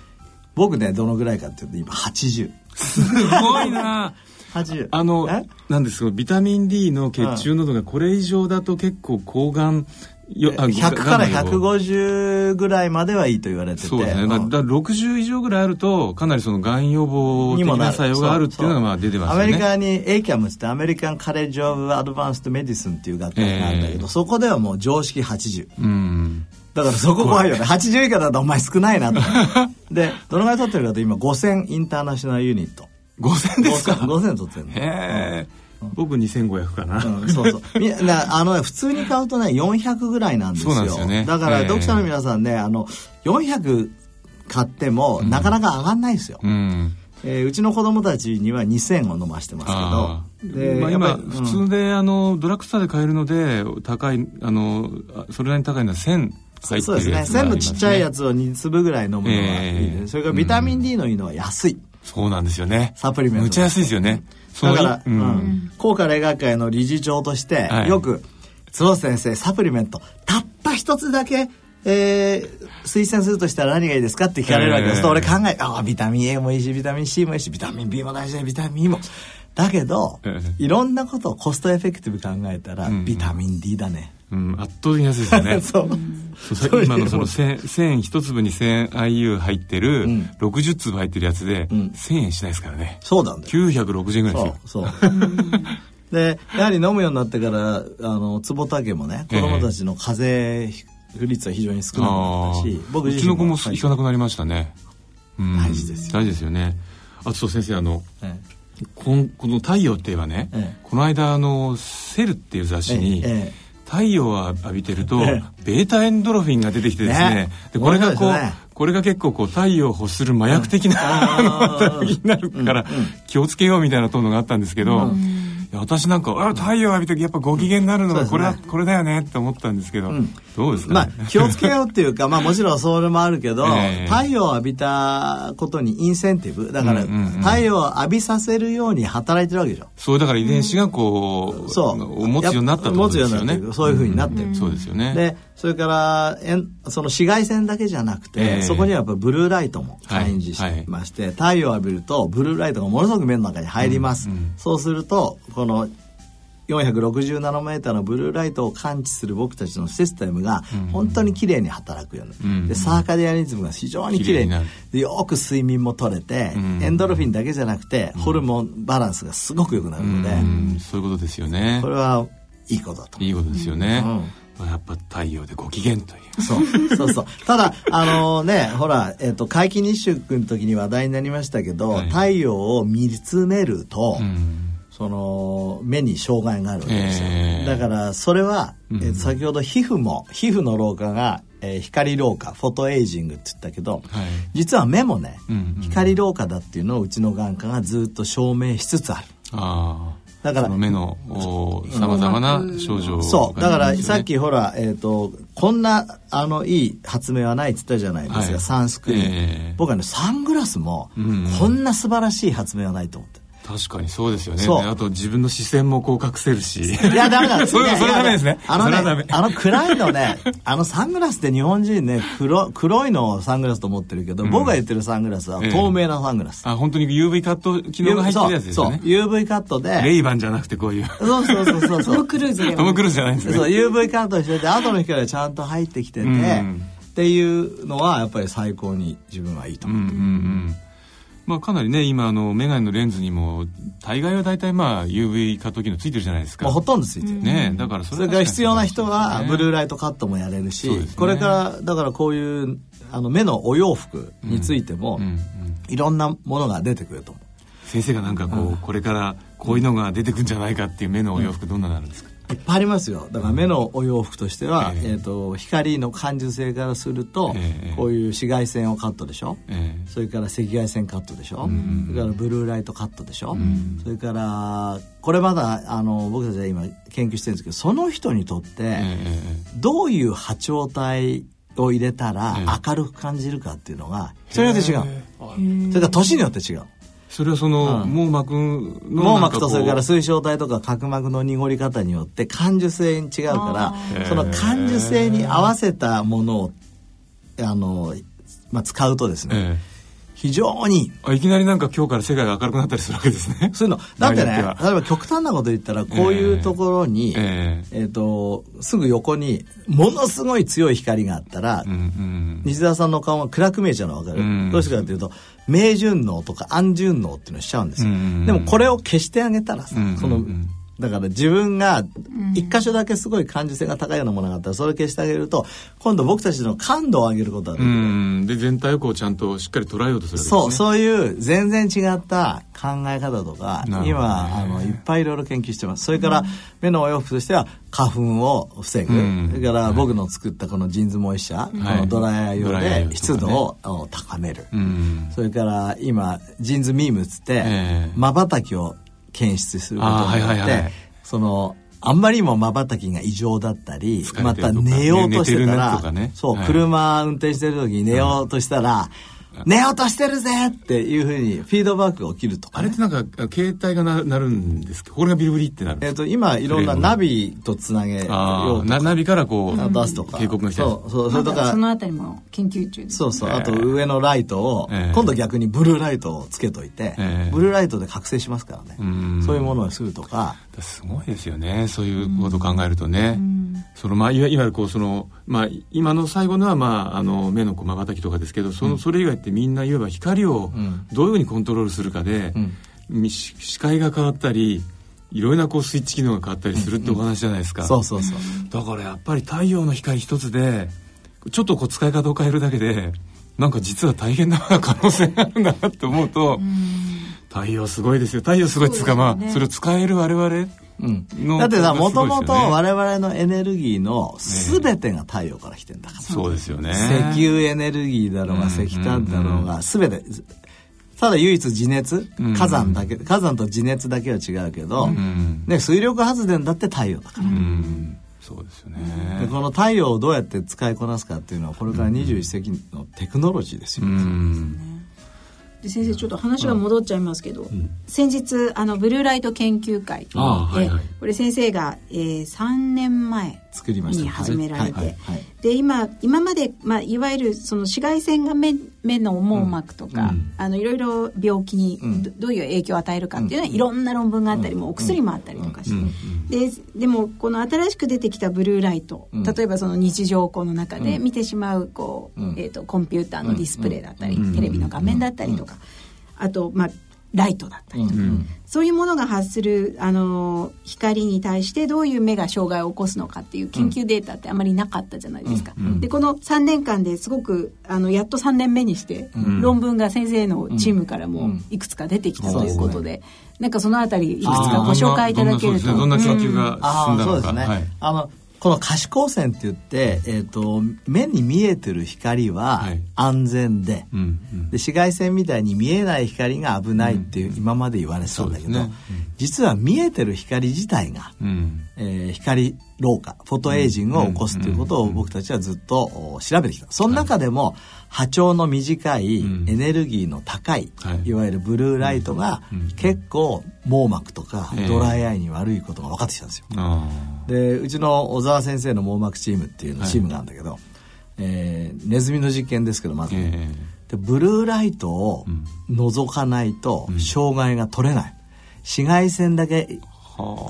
僕ね、どのぐらいかっていうと今80。すごいな 80。あのえ？なんですか？ビタミン D の血中濃度がこれ以上だと結構抗がんよあ100からがんの予防150ぐらいまではいいと言われてて。そうですね。だうんだ60以上ぐらいあると、かなりそのがん予防的な作用があるっていうのがまあ出てますよね。アメリカに ACAM ってアメリカンカレッジ・オブ・アドバンスト・メディスンっていう学会があるんだけど、ええそこではもう常識80。うん。だからそこ怖いよね。80以下だとお前少ないなと。で、どのぐらい取ってるかと今5000インターナショナルユニット。5000ですか？5000取ってるの。へえ。僕2500かな。うんそうそう。あのね、普通に買うとね、400ぐらいなんですよ。ですよねだから、ええ読者の皆さんね、あの、400買っても、なかなか上がんないですよ。うん。えーうちの子供たちには2000を飲ましてますあけど。でーまあ、今、やっぱり普通で、あの、ドラッグストアで買えるので、高い、あの、あそれなりに高いのは1000入ってそうですね。るやつがあ1000の。ちっちゃいやつを2粒ぐらい飲むのがいいです、ええそれからビタミン D のいいのは安い。そうなんですよね。サプリメントむっちゃ安いですよね。だから、ううんん、高価霊学会の理事長として、はいよく、坪先生、サプリメント、たった一つだけ、えー推薦するとしたら何がいいですかって聞かれるわけです。えーと俺考え、ああ、ビタミン A もいいし、ビタミン C もいいし、ビタミン B も大事だよ、ビタミン E も。だけど、えいろんなことをコストエフェクティブ考えたら、うんビタミン D だね。うん、圧倒的に安いですよね。そう。そうさ今のその1000 1000一粒に 1000IU 入ってる、うん。60粒入ってるやつで、うん。1000円しないですからね。そうなんだよ。960円ぐらいですよ。そうそう。でやはり飲むようになってからあの坪田家もね子供たちの風邪不率は非常に少なくなったし、僕うちの子もはい行かなくなりましたね、うん。大事ですよ。大事ですよね。あとそう先生あのえこの「太陽」って言えばね、ええ。この間あの「セル」っていう雑誌に、ええ太陽を浴びてると、えベータエンドロフィンが出てきてですね。ね。でこれがこう、これが結構こう太陽を欲する麻薬的な、あの働きになるから、気をつけようみたいなトーンがあったんですけど、いや私なんかあ太陽浴びてやっぱご機嫌になるのがこれは、そうですこれだよねって思ったんですけど、ん。どうですか、まねあ気をつけようっていうかまあもちろんそれもあるけど、ええ。太陽を浴びたことにインセンティブだから、うんうんうん。太陽を浴びさせるように働いてるわけでしょ。そうだから遺伝子がこう、そう。持つようになったとですよね。持つようになってる。そういうふうになってる、そうですよね。でそれからえんその紫外線だけじゃなくて、ええ。そこにはやっぱブルーライトも関与しまして、太陽を浴びるとブルーライトがものすごく目の中に入ります、うんうん。そうするとこの460ナノメーターのブルーライトを感知する僕たちのシステムが本当に綺麗に働くようになる、うんでサーカディアニズムが非常に綺麗にでよく睡眠も取れて、うんエンドルフィンだけじゃなくてホルモンバランスがすごく良くなるので、うんそういうことですよね。これはいいことだといいことですよね、うん。まあやっぱ太陽でご機嫌という。そう。そうそう。ただあのねほら、えっと皆既日食の時に話題になりましたけど、はい。太陽を見つめると、うん。その目に障害があるわけですよ、えーだからそれは、うん。えっと先ほど皮膚も皮膚の老化が、えー光老化フォトエイジングって言ったけど、はい。実は目もね、うんうん光老化だっていうのをうちの眼科がずっと証明しつつある。ああだから目のさまざまな症状がそう。だから、さっきほら、えっ、と、こんな、あの、いい発明はないって言ったじゃないですか、はいサンスクリーン。ええ僕はね、サングラスもうん、こんな素晴らしい発明はないと思って。確かにそうですよね。あと自分の視線もこう隠せるし。いや、ダメだ。それいやそれダメですね。あのね、あの暗いのね、あのサングラスって日本人ね、黒、黒いのをサングラスと思ってるけど、うん。僕が言ってるサングラスはええ。透明なサングラス。あ本当に UV カット機能が入ってるやつですよね。そう。UV カットで。レイバンじゃなくてこういう。そうそうそうそうそう。トム・クルーズでトム・クルーズじゃないんですね。そう UV カットしてて後の光がちゃんと入ってきてて、うん。っていうのはやっぱり最高に自分はいいと思う、うんうんうんまあかなりね今あのメガネのレンズにも大概は大体まあ UV カット機能ついてるじゃないですか。もうほとんどついてる、ねだからそそれから必要な人はブルーライトカットもやれるし、ね。これからだからこういうあの目のお洋服についても、うんうんいろんなものが出てくると思う。先生がなんかこうこれからこういうのが出てくるんじゃないかっていう目のお洋服どんなのあるんですか？いっぱいありますよ。だから目のお洋服としては、ええ。えーと光の感受性からすると、ええ。こういう紫外線をカットでしょ、ええ。それから赤外線カットでしょ、ん。それからブルーライトカットでしょ、ん。それからこれまだあの僕たちは今研究してるんですけどその人にとってええどういう波長帯を入れたらええ。明るく感じるかっていうのが人によって違う。それから年によって違うそれはそのうん。網膜の網膜とそれから水晶体とか角膜の濁り方によって感受性に違うからー。その感受性に合わせたものをあの、まあ、使うとですね、ええ非常にあいきなりなんか今日から世界が明るくなったりするわけですね。そういうの。だってね例えば極端なこと言ったらこういうところに、ええ。ー、とすぐ横にものすごい強い光があったら、うんうん西澤さんの顔が暗く見えちゃうの分かる、うん。どうしてかというと明順応とか暗順応っていうのをしちゃうんですよ、うんうんうん。でもこれを消してあげたらさ、うんうんうん。そのだから自分が一箇所だけすごい感受性が高いようなものがあったらそれを消してあげると今度僕たちの感度を上げることができうる、ん。で全体をこうちゃんとしっかり捉えようとするね。そうそういう全然違った考え方とか、今あのいっぱいいろいろ研究してます。それから目のお洋服としては花粉を防ぐ、うん。それから僕の作ったこのジーンズモイスチャー、はい。このドライヤー用で湿度をお高める、うん。それから今ジーンズミームっつってええ。まばたきを検出することによって、はいはいはい。そのあんまりにもまばたきが異常だったりまた寝ようとしてたら、とかね。そう、はい。車運転してる時に寝ようとしたら、か 寝ようとしてるぜっていうふうにフィードバックが起きるとか、ね、あれってなんか携帯がななるんですけどこれがビリビリってなるえっ、と今いろんなナビとつなげようとナビからこう出すとか。警告が来たりそうそうそれとかそのあたりも研究中ですそうそう。あと上のライトを、ええ今度逆にブルーライトをつけといて、ええブルーライトで覚醒しますからね、うん。そういうものをするとか。すごいですよね。そういうことを考えるとね、そのまあいわゆるこうそのまあ今の最後のはまああの目のまばたきとかですけどその、それ以外ってみんないわば光をん。どういうふうにコントロールするかで、視界が変わったりいろいろなこうスイッチ機能が変わったりするってお話じゃないですか、そうそうそう。だからやっぱり太陽の光一つでちょっとこう使い方を変えるだけでなんか実は大変な可能性があるんだなって思うと、太陽すごいですよ。太陽すごいっつうかまあそれを使える我々うん。のだってさもともと我々のエネルギーの全てが太陽から来てんだから、そうですよね。石油エネルギーだろうがうん石炭だろうが全てただ唯一地熱うん。火山だけ火山と地熱だけは違うけど、うん。ね、水力発電だって太陽だから、うん。そうですよね。でこの太陽をどうやって使いこなすかっていうのはこれから21世紀のテクノロジーですよ、うんで先生ちょっと話が戻っちゃいますけど、先日あのブルーライト研究会ああはいはい。えこれ先生が、えー、3年前作りましたに始められて、はいはいはい。で今今まで、まあ、いわゆるその紫外線が目目の網膜とか、あのいろいろ病気にど,、どういう影響を与えるかっていうのは、いろんな論文があったり、もうお薬もあったりとかして、ででもこの新しく出てきたブルーライト、例えばその日常光の中で見てしまうこう、えー、とコンピューターのディスプレイだったり、テレビの画面だったりとか、あとまあライトだったりとか、そういうものが発する、あのー光に対してどういう目が障害を起こすのかっていう研究データってあまりなかったじゃないですか。でこの3年間ですごくあのやっと3年目にして、論文が先生のチームからもいくつか出てきたということで、なんかそのあたりいくつかご紹介いただけると。どんな研究があ進んだのか、あそうですね、はいあのこの可視光線って言って、えー、と目に見えてる光ははい。安全で,、うんうん。で紫外線みたいに見えない光が危ないっていう、今まで言われてたんだけど、ね。実は見えてる光自体が、うん。えー光老化フォトエイジングを起こすということを僕たちはずっとお調べてきた。その中でも波長の短いうん。エネルギーの高い、はい。い、わゆるブルーライトがうん結構網膜とかええ。ドライアイに悪いことが分かってきたんですよ。あでうちの小沢先生の網膜チームっていうチームがあるんだけど、えーネズミの実験ですけどまず、ーえでブルーライトを覗かないと障害が取れない、紫外線だけ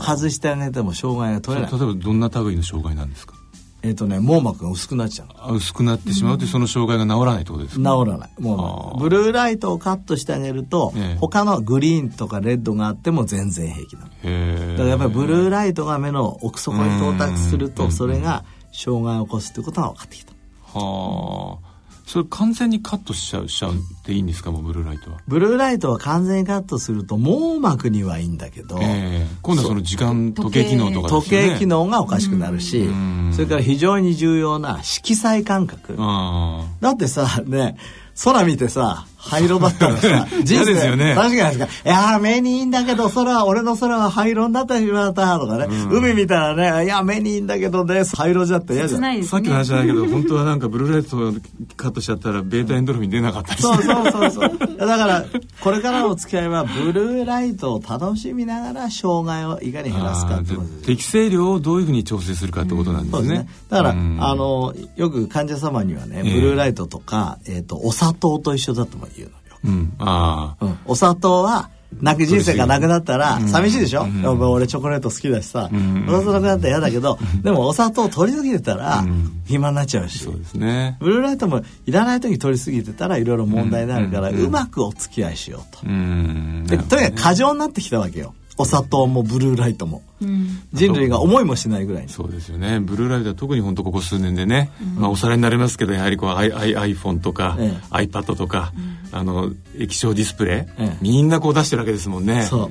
外してあげても障害が取れない。例えばどんな類の障害なんですか？えっ、とね網膜が薄くなっちゃう薄くなってしまうとその障害が治らないってことですか治らない。もうブルーライトをカットしてあげると、ええ。他のグリーンとかレッドがあっても全然平気なの。だからやっぱりブルーライトが目の奥底に到達するうん。とそれが障害を起こすということが分かってきた。はあそれ完全にカットしちゃうしちゃうっていいんですか？もうブルーライトは。ブルーライトは完全にカットすると網膜にはいいんだけど、ええ。今度はその時間時計機能とかです時計機能がおかしくなるし、ん。それから非常に重要な色彩感覚、あ。だってさね空見てさ灰色だったらさ。嫌ですよね。確かにですかいやー目にいいんだけど空は俺の空は灰色になってしまったとかね、海見たらねいや目にいいんだけどね灰色じゃって嫌じゃん。ね。さっきの話じゃないけど本当はなんかブルーライトをカットしちゃったらベータエンドルフィン出なかったりしてそうそうそうそう。だからこれからのお付き合いはブルーライトを楽しみながら障害をいかに減らすかってことです。適正量をどういうふうに調整するかってことなんですね。そうですね。だから、うん。あの、よく患者様にはね、ええ。ブルーライトとか、えっ、と、お砂糖と一緒だとも言うのよ。うん。ああ。うん、お砂糖は、なく人生がなくなったら寂しいでしょ、うん。俺チョコレート好きだしさ、ん。お砂糖なくなったら嫌だけど、でもお砂糖取りすぎてたらん。暇になっちゃうし、そうですね。ブルーライトもいらない時取りすぎてたらいろいろ問題になるから、ううん。まくお付き合いしようと。うん。でとにかく過剰になってきたわけよ。お砂糖もブルーライトも。人類が思いもしないぐらいに。そうですよねブルーライトは特に本当ここ数年でね、まあおさらになりますけどやはりこう iPhone とか、え iPad とか、あの液晶ディスプレイ、ええみんなこう出してるわけですもんねそう。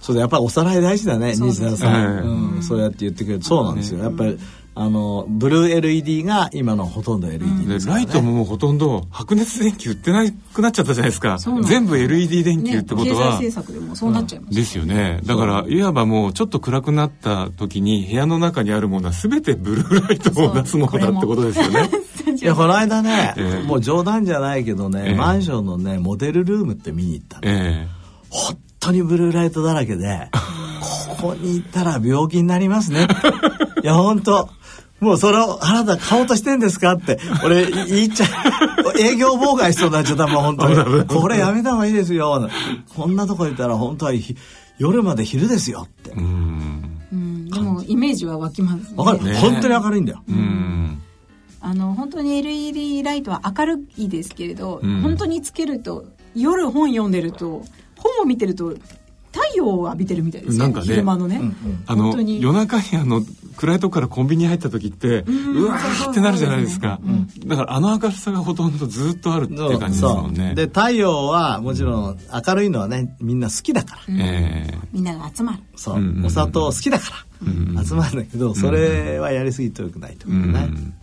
そうだやっぱりおさらい大事だね、西田さん、ええうん。そうやって言ってくれるそうなんですよ。やっぱり、あの、ブルー LED が今のほとんど LED でですから、ね。ライトももうほとんど白熱電球売ってなくなっちゃったじゃないですか。全部 LED 電球ねってこと経済は、政策でもそうなっちゃいます。ですよね。だからいわばもうちょっと暗くなった時に部屋の中にあるものは全てブルーライトを出すものだってことですよね。いやこの間ね、ええ。もう冗談じゃないけどね、ええ。マンションのねモデルルームって見に行ったの。え本当にブルーライトだらけでここに行ったら病気になりますねいや本当もうそれをあなた買おうとしてんですかって俺い言っちゃう営業妨害しそうになっちゃったもう本当に。これやめた方がいいですよ。こんなとこ行ったら本当はひ夜まで昼ですよって。えうん。うん、でもイメージは湧きますね。わかる、ね。本当に明るいんだよ、うん。あの本当に LED ライトは明るいですけれど、うん。本当につけると夜本読んでると本を見てると太陽を浴びてるみたいですよ。なんかね。昼間のね、あの本当に。夜中にあの暗いとこからコンビニに入った時ってうわーってなるじゃないですか。だからあの明るさがほとんどずっとあるっていう感じですもんね。で太陽はもちろん明るいのはねみんな好きだから、ええ。みんなが集まる。そう、うんうんうん。お砂糖好きだから、集まるんだけどそれはやりすぎてよくないとう思うね、ん。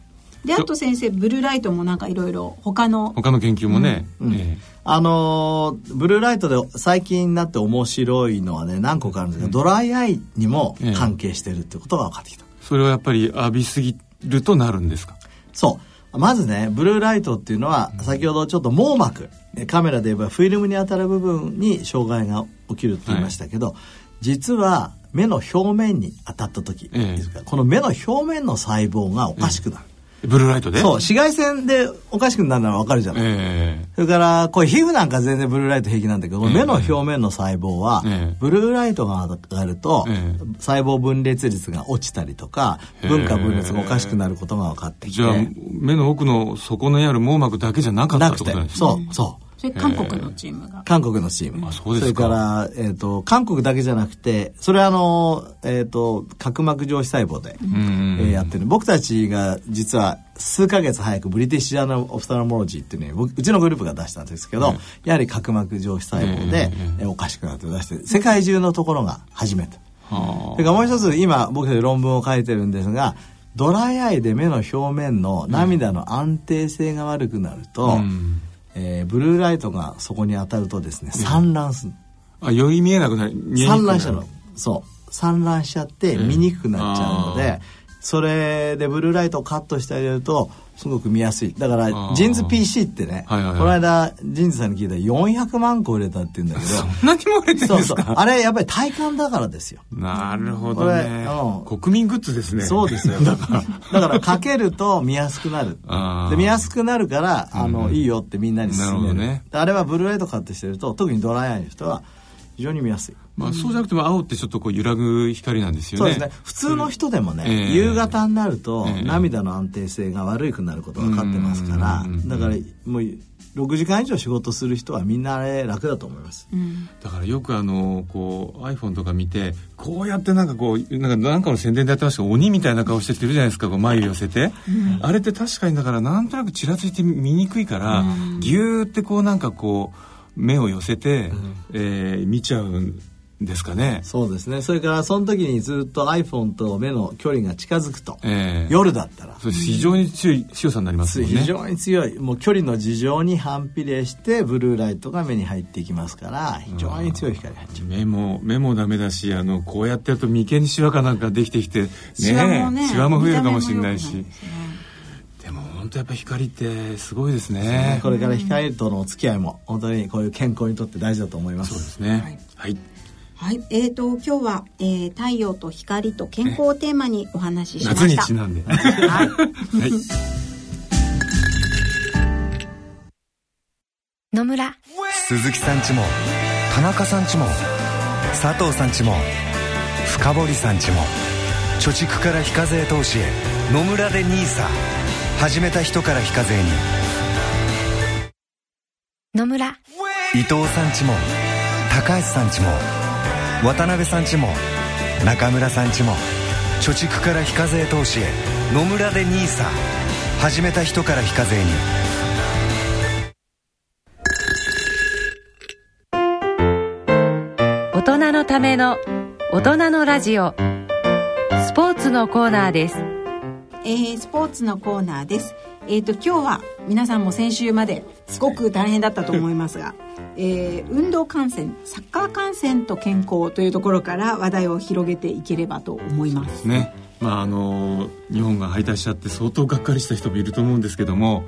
であと先生ブルーライトもなんかいろいろ他の他の研究もね。えあのーブルーライトで最近になって面白いのはね何個かあるんですけど、ドライアイにも関係してるってことが分かってきた、えそれはやっぱり浴びすぎるとなるんですか？そう。まずねブルーライトっていうのは先ほどちょっと網膜。えカメラで言えばフィルムに当たる部分に障害が起きるって言いましたけど、実は目の表面に当たった時、ええですからこの目の表面の細胞がおかしくなる、ブルーライトで？そう紫外線でおかしくなるのは分かるじゃない、えそれからこれ皮膚なんか全然ブルーライト平気なんだけど、目の表面の細胞は、ええ。ブルーライトが当たると、ええ。細胞分裂率が落ちたりとか分化分裂がおかしくなることが分かってきて。えじゃあ目の奥の底にある網膜だけじゃなかったってなくてことですね。そうそうそれ韓国のチームが。韓国のチーム。あそうですか。れから、えっ、と、韓国だけじゃなくて、それはあの、えっ、と、角膜上皮細胞で、んえーやってる。僕たちが実は数ヶ月早くブリティッシュジャーナル・オフタルモロジーっていうね、僕うちのグループが出したんですけど、やはり角膜上皮細胞で、えーおかしくなって出して、世界中のところが初めて。はそれからもう一つ、今僕たち論文を書いてるんですが、ドライアイで目の表面の涙の安定性が悪くなると、あうんえーブルーライトがそこに当たるとですね散乱する、あより見えなくなる。散乱しちゃうの。そう。散乱しちゃって見にくくなっちゃうので、あそれでブルーライトをカットしてあげるとすごく見やすい。だからー。 JINS PC ってね、はいはいはい。この間 JINS さんに聞いたら400万個売れたって言うんだけど。何万も売れてるんそうそう。あれやっぱり体感だからですよ。なるほどね。うん。国民グッズですね。そうですよ。だから、だからかけると見やすくなる。で見やすくなるから、あの、うんいいよってみんなに勧める。ね。であれはブルーライトカットしてると、特にドライアイの人は非常に見やすい。まあ、そうじゃなくても青ってちょっとこう揺らぐ光なんですよね。そうですね。普通の人でもね、ええ。夕方になると、ええ。涙の安定性が悪くなることが分かってますからうん、だからもう6時間以上仕事する人はみんなあれ楽だと思います。うん。だからよくあのこう iPhone とか見てこうやってなんかこうなんかなんかの宣伝でやってましたけど鬼みたいな顔してるじゃないですか。こう眉寄せて、あれって確かにだからなんとなくちらついて見にくいから、ギューってこうなんかこう目を寄せて、えー見ちゃうんですかね。そうですね。それからその時にずっと iPhone と目の距離が近づくと、えー夜だったら、非常に強い強さになりますね。非常に強い。もう距離の事情に反比例してブルーライトが目に入っていきますから非常に強い光が入っちゃう目も目もダメだしあのこうやってやると眉間にシワかなんかできてきてねシワもねシワも増えるかもしれないし。本当やっぱ光ってすごいですね。これから光とのお付き合いも本当にこういう健康にとって大事だと思います。そうですね。はい、はい、えーと今日は、えー太陽と光と健康をテーマにお話ししま夏にした。ちなんで。はい。はい。野村。鈴木さんちも田中さんちも佐藤さんちも深堀さんちも貯蓄から非課税投資へ野村で NISA 始めた人から非課税に。野村。伊藤さんちも高橋さんちも渡辺さんちも中村さんちも貯蓄から非課税投資へ野村で NISA 始めた人から非課税に。大人のための大人のラジオ。スポーツのコーナーです。えースポーツのコーナーです。えっ、と今日は皆さんも先週まですごく大変だったと思いますが、えー運動観戦、サッカー観戦と健康というところから話題を広げていければと思います。ね。まああの日本が敗退しちゃって相当がっかりした人もいると思うんですけども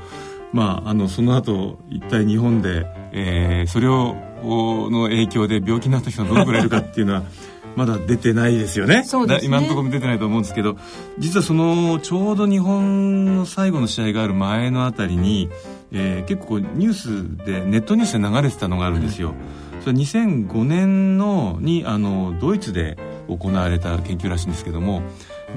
まああのその後一体日本で、えー、それをの影響で病気になった人がどのくらいいるかっていうのは まだ出てないですよね。ね。今のところ出てないと思うんですけど実はそのちょうど日本の最後の試合がある前のあたりに、えー結構ニュースでネットニュースで流れてたのがあるんですよ、それ2005年のにあのドイツで行われた研究らしいんですけども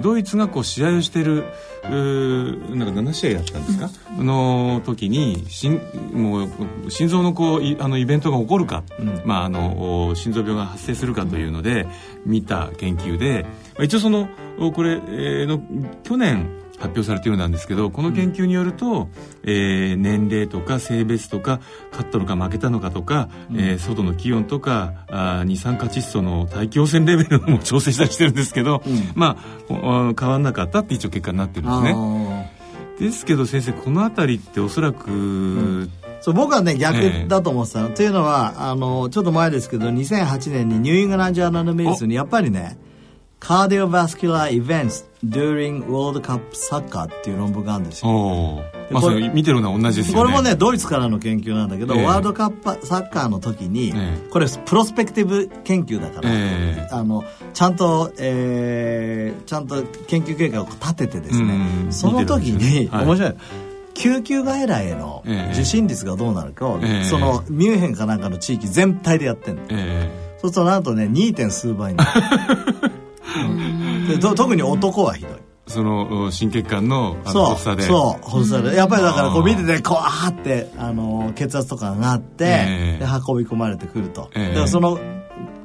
ドイツがこう試合をしてるなんか7試合やったんですか、の時にしんもう心臓のこういあのイベントが起こるか、まあ、あのお心臓病が発生するかというので見た研究で、まあ一応そのおこれ、えーの去年発表されているようなんですけどこの研究によると、えー年齢とか性別とか勝ったのか負けたのかとか、えー外の気温とかあー二酸化窒素の大気汚染レベルも調整したりしてるんですけど、まあお変わんなかったって一応結果になってるんですね。ねですけど先生この辺りっておそらく、そう僕はね逆ええ。だと思ってたの、というのはあのちょっと前ですけど2008年にニューイングランド・ジャーナル・メディスにやっぱりねカーディオバスキュラー・イベント during World Cup サッカーっていう論文があるんですよ。まあそれ見てるのは同じですよね。これもねドイツからの研究なんだけど、ええ。ワールドカップサッカーの時に、ええ。これプロスペクティブ研究だから、ええ。あのちゃんと、えーちゃんと研究計画を立ててですね、うんその時に、ねはい。面白い。救急外来へのええ。受診率がどうなるかを、ええ。そのミュンヘンかなんかの地域全体でやってんの、えそうするとなんとね 2. 点数倍になる 特に男はひどい。ーそのお心血管の発作で。そう発作で。やっぱりだからこうあー。見ててこうあーってあの血圧とか上がって、ええ。で運び込まれてくると、ええ。だからその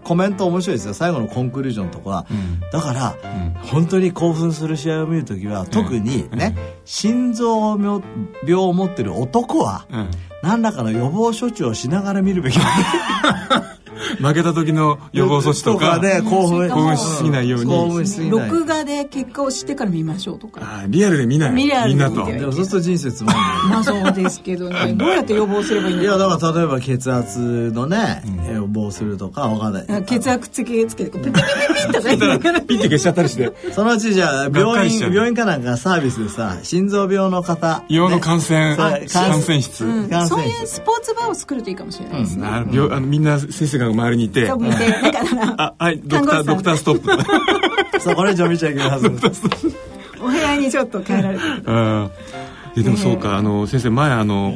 コメント面白いですよ。最後のコンクルージョンのとこは、うん。だから、うん。本当に興奮する試合を見るときは特にね、心臓病病を持ってる男はうん。何らかの予防処置をしながら見るべきだ 負けた時の予防措置とかで興奮。興奮しすぎないように。興奮しすぎない録画で結果を知ってから見ましょうとか。リアルで見ない。みんなと。でもそうすると人生つまんない。まあそうですけどね。どうやって予防すればいいのいやかだから例えば血圧のね、予防するとかわかんない。血圧つけつけてこうピピピピピピッて消しちゃったりして。そのうちじゃあ病院病院かなんかサービスでさ心臓病の方。硫黄の感染、ね。感染室、そういうスポーツバーを作るといいかもしれないですね、あのみんな先生が周りにいて。あはいドクタードクターストップ。そうこれ以上見ちゃいけないはず。お部屋にちょっと変えられてる。でもそうか、あの先生前あの、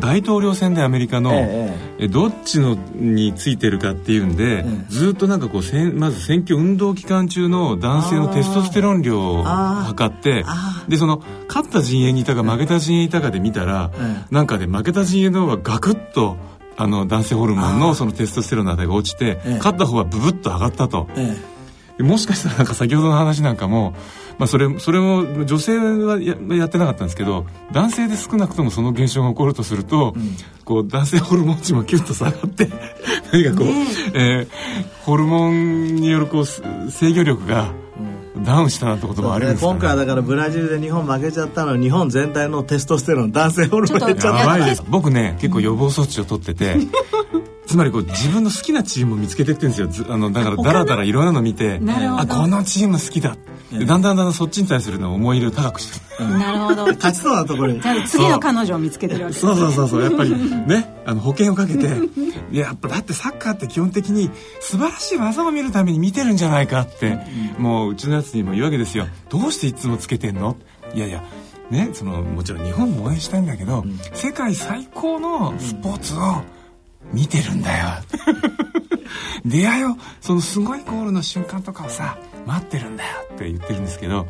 大統領選でアメリカの、ええどっちのについてるかっていうんで、ずっとなんかこうせんまず選挙運動期間中の男性のテストステロン量を測ってあでその勝った陣営にいたか負けた陣営にいたかで見たら、えなんかで負けた陣営の方がガクッとあの男性ホルモンのそのテストステロンの値が落ちて、ええ。勝った方はブブッと上がったと。もしかしたらなんか先ほどの話なんかも、まあ、それそれも女性はややってなかったんですけど男性で少なくともその現象が起こるとすると、こう男性ホルモン値もキュッと下がって 何かこう、え。ーホルモンによるこうす制御力がダウンしたなんてこともあるんですか、ね、今回はだからブラジルで日本負けちゃったの日本全体のテストステロン男性ホルモン減っちゃった。やばいです。僕ね結構予防措置を取ってて つまりこう自分の好きなチームを見つけてってるんですよ。ずあのだからダラダラいろんなの見てあこのチーム好きだでだんだんだんだんそっちに対するの思い入れを高くしてる。なるほど。勝ちそうなところに。次の彼女を見つけてるわけですそうそうそうそう。やっぱりねあの保険をかけていややっぱだってサッカーって基本的に素晴らしい技を見るために見てるんじゃないかって、もううちのやつにも言うわけですよ。どうしていつもつけてんの？いやいやねそのもちろん日本も応援したいんだけど、世界最高のスポーツを見てるんだよ。出会いをそのすごいゴールの瞬間とかをさ待ってるんだよって言ってるんですけど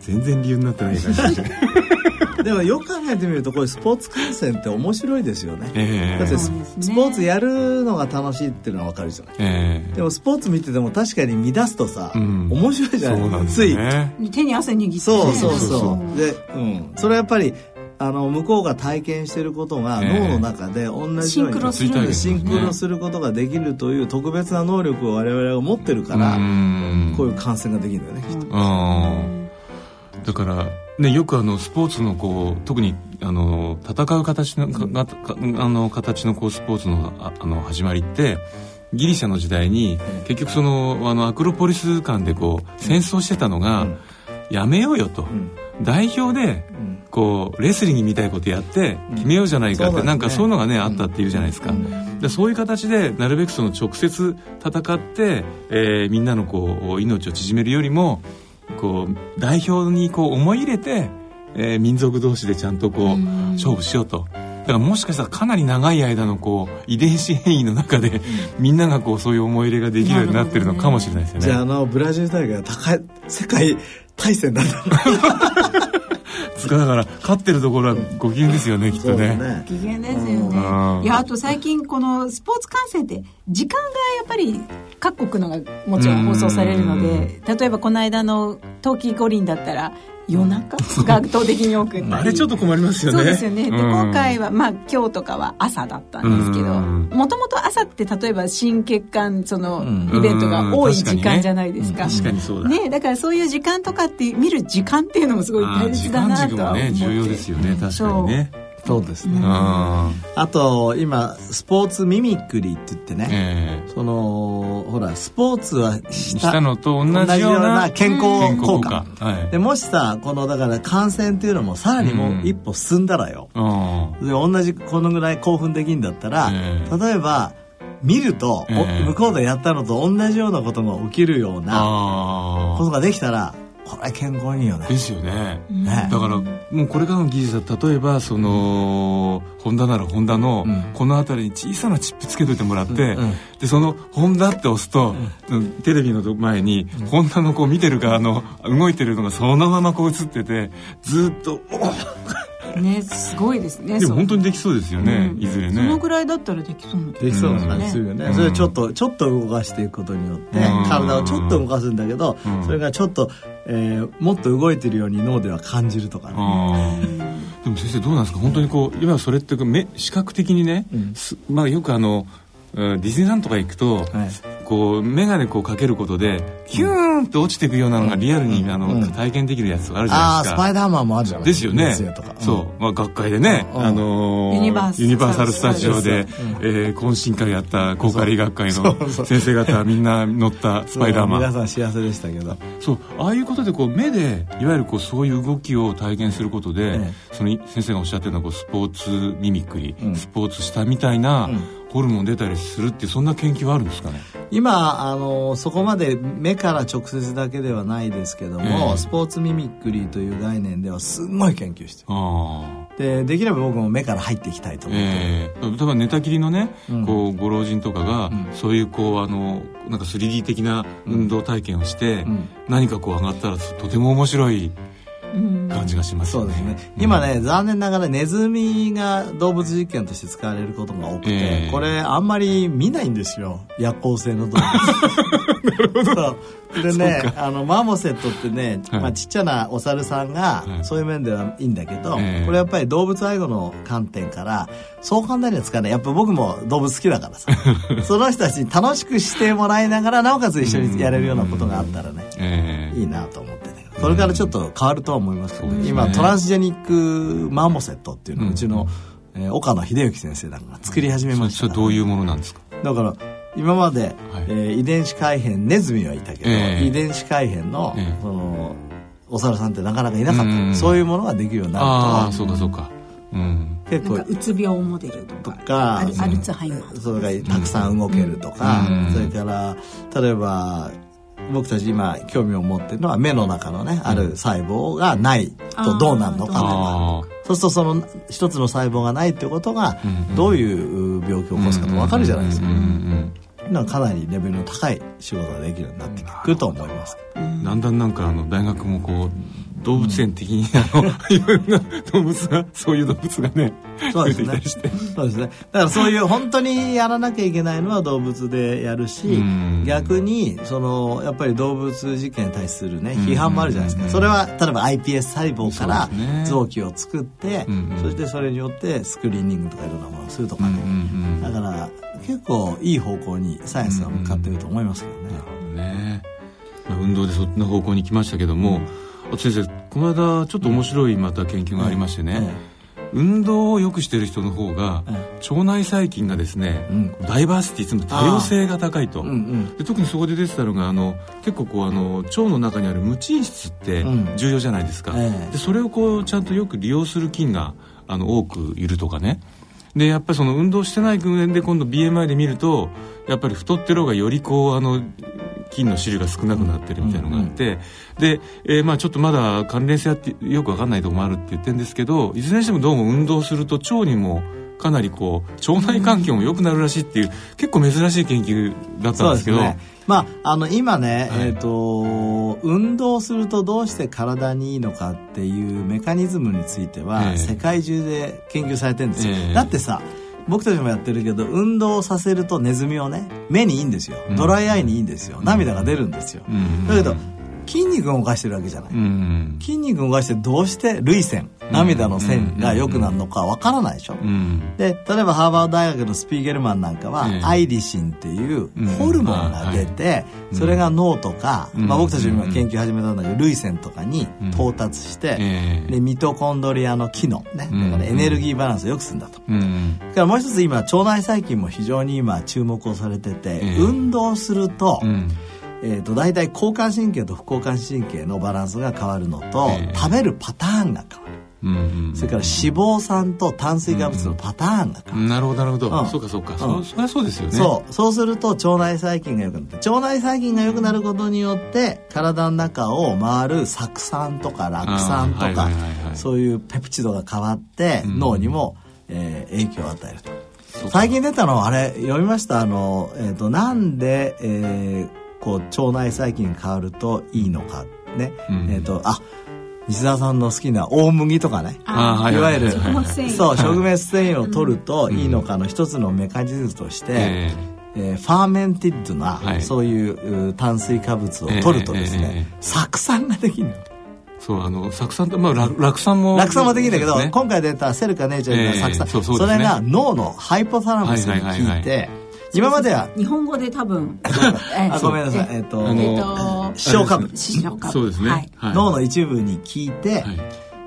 全然理由になってない感じで でもよく考えてみるとこういうスポーツ観戦って面白いですよね、ええ。だってス,、ポーツやるのが楽しいっていうのは分かるじゃない。ええ。でもスポーツ見てても確かに乱すとさ、うん。面白いじゃない。ですついよね。手に汗握って。ねそうそう。そうそうそう。で、うん、それはやっぱりあの向こうが体験してることがええ。脳の中で同じようにシンクロするんですシンクロすることができるという特別な能力を我々が持ってるから、うん。こういう感染ができるんだよね。きっとうんだから、ね、よくあのスポーツのこう特にあの戦う形のあの形のこうスポーツのああの始まりってギリシャの時代に結局そのあのアクロポリス間でこう戦争してたのが、やめようよと、代表でこうレスリングみたいなことやって決めようじゃないかって、なんかそういうのがねあったっていうじゃないですか、でそういう形でなるべくその直接戦って、えーみんなのこう命を縮めるよりもこう代表にこう思い入れて、えー民族同士でちゃんとこう勝負しようと。だからもしかしたらかなり長い間のこう遺伝子変異の中でみんながこうそういう思い入れができるようになってるのかもしれないですよね。じゃああのブラジル大会は高い世界大戦な んだつかだから勝ってるところはご機嫌ですよねきっとね。ね機嫌ですようんね。いや、あと最近このスポーツ観戦って時間がやっぱり各国のがもちろん放送されるので、例えばこの間の冬季五輪だったら夜中？が圧倒的に多くあれちょっと困りますよね。そうですよね。で、うん今回は、まあ、今日とかは朝だったんですけど、うんもともと朝って例えば新血管、その、んイベントが多い時間じゃないですか。確かにそうだ。ねだからそういう時間とかって見る時間っていうのもすごい大切だなとは思ってね重要ですよね確かにね。そうですね、ああと今スポーツミミクリーって言ってーね、えそのほらスポーツはーしたのと同じような健康健康効効果。果。はい。でもしさこのだから感染っていうのもさらにもう一歩進んだらよ、あで同じこのぐらい興奮できんだったら、ええ。例えば見ると、おえ。え向こうでやったのと同じようなことが起きるようなあことができたらこれ健康にいいよね。ー。ですよね。ねだからもうこれからの技術は例えばそのホンダならホンダのうん。この辺りに小さなチップつけといてもらって、うん。うんでそのホンダって押すと、うん。テレビの前にホンダのこう見てる側の動いてるのがそのままこう映っててずっとね、すごいですね。でも本当ににできそうですよね、いずれね。そのぐらいだったらできそうなできそうな感じするよね、うん。それちょっとちょっと動かしていくことによって、うん。体をちょっと動かすんだけど、うん。それがちょっと、えーもっと動いてるように脳では感じるとかね、でも先生どうなんですか？本当にこう今それって目視覚的にね、うん。すまあよくあのうんディズニーランドとか行くと、はいこう眼鏡こうかけることでキューンって落ちていくようなのがリアルに、あのうん。体験できるやつがあるじゃあないですか。あスパイダーマンもあるじゃない。ですよね。月星とか。そう、まあ、学会でね、うん。あのーユニバーサルスタジオで、えー懇親会やった公開学会の先生方みんな乗ったスパイダーマン。皆さん幸せでしたけど。そう。ああいうことでこう目でいわゆるこうそういう動きを体験することで、ええ。その先生がおっしゃってるのはこうスポーツミミクリ、うん。スポーツしたみたいなうんホルモン出たりするってそんな研究はあるんですかね？今あのそこまで目から直接だけではないですけども、ええ。スポーツミミクリーという概念ではすごい研究してでできれば僕も目から入っていきたいと思ってる、ええ。例えば寝たきりのね、うん。こうご老人とかが、うん。そういうこうあのなんか 3D 的な運動体験をして、うん。何かこう上がったらとても面白い感じがしますよね。そうですね、今ね残念ながらネズミが動物実験として使われることが多くて、ええ。これあんまり見ないんですよ。夜行性の動物。なるほど。でねあのマーモセットってね、はい。まあ、ちっちゃなお猿さんが、はい。そういう面ではいいんだけど、ええ。これやっぱり動物愛護の観点からそう簡単には使わない。やっぱ僕も動物好きだからさ。その人たちに楽しくしてもらいながらなおかつ一緒にやれるようなことがあったらね、ええ。いいなと思ってねこれからちょっと変わるとは思いますけど、ね。今トランスジェニックマーモセットっていうのをうん。うちの、えー岡野秀幸先生なんかが作り始めました。それどういうものなんですか？だから今まで、はい。えー遺伝子改変ネズミはいたけど、ええ。遺伝子改変の,、ええ。そのお猿さんってなかなかいなかった、うん。そういうものができるようになるああそうかそうか。うん。と結構うつ病モデルとかとかアルアルツハイマーとか。それがたくさん動けるとか、うん。それから例えば僕たち今興味を持ってるのは目の中のねある細胞がないとどうなるのかとか。あそうするとその一つの細胞がないっていうことがうんどういう病気を起こすかと分かるじゃないですかなんかかなりレベルの高い仕事ができるようになってくると思います。うんだんだんなんかあの大学もこう動物園的に、あのいろんな動物がそういう動物がねそうですね。そうですね。だからそういう本当にやらなきゃいけないのは動物でやるしうん、逆にそのやっぱり動物実験に対するねん批判もあるじゃないですか。うんそれは例えば iPS 細胞から臓器を作ってそしてそれによってスクリーニングとかいろんなものをするとかね。だから結構いい方向にサイエンスは向かってると思いますけどね。ね。まあ運動でそんな方向に来ましたけども、あと先生この間ちょっと面白いまた研究がありましてね、運動をよくしてる人の方が、腸内細菌がですね、ダイバーシティつまり多様性が高いと、で特にそこで出てたのがあの結構こうあの腸の中にある無菌質って重要じゃないですか、でそれをこうちゃんとよく利用する菌があの多くいるとかねでやっぱりその運動してない群園で今度 BMI で見るとやっぱり太ってる方がよりこうあの菌の種類が少なくなってるみたいなのがあって、で、えーまあちょっとまだ関連性あってよくわかんないところもあるって言ってるんですけどいずれにしてもどうも運動すると腸にもかなりこう腸内環境も良くなるらしいっていう結構珍しい研究だったんですけど。ね、まあ、あの今ね、はい、えっ、ー、と運動するとどうして体にいいのかっていうメカニズムについては、えー、世界中で研究されてるんですよ、えー、だってさ僕たちもやってるけど運動させるとネズミをね目にいいんですよ。ドライアイにいいんですよ、涙が出るんですよ、だけど筋肉を動かしてるわけじゃない、筋肉を動かしてどうして涙腺涙の線が良くなるのかわからないでしょ、で例えばハーバード大学のスピーゲルマンなんかは、アイリシンっていうホルモンが出て、それが脳とか、まあ、僕たち今研究始めたんだけど涙腺とかに到達して、でミトコンドリアの機能ね。だからエネルギーバランスを良くするんだと、だからもう一つ今腸内細菌も非常に今注目をされてて、運動すると、えーと、大体交感神経と副交感神経のバランスが変わるのと、えー、食べるパターンが変わる。それから脂肪酸と炭水化物のパターンが変わる、うん、なるほどなるほど、うん、そうかそうか、うん、そりゃそうですよね。そう。そうすると腸内細菌が良くなって腸内細菌が良くなることによって体の中を回る酢酸とか酪酸とか、そういうペプチドが変わって、脳にも、えー、影響を与えると。最近出たのあれ読みました？あの、えーと、なんで、えーこう腸内細菌が変わるといいのか。ね、うん、えっ、ー、とあ西澤さんの好きな大麦とかね。いわゆる食物繊維。そう食物繊維を取るといいのかの一つのメカニズムとして、えー、ファーメンティッドな、はい、そういう炭水化物を取るとですね、えー、酢酸ができるの。そうあの酢酸とまあ酪酸も酪酸もできるんだけど、ね、今回出たセルカネイチャーの酢酸、えーそそれが脳のハイポタラマスに効いて、はいはいはいはい今までは。日本語で多分。あごめんなさい。えっ、と視床下部視床下部そうですね、脳の一部に効いて、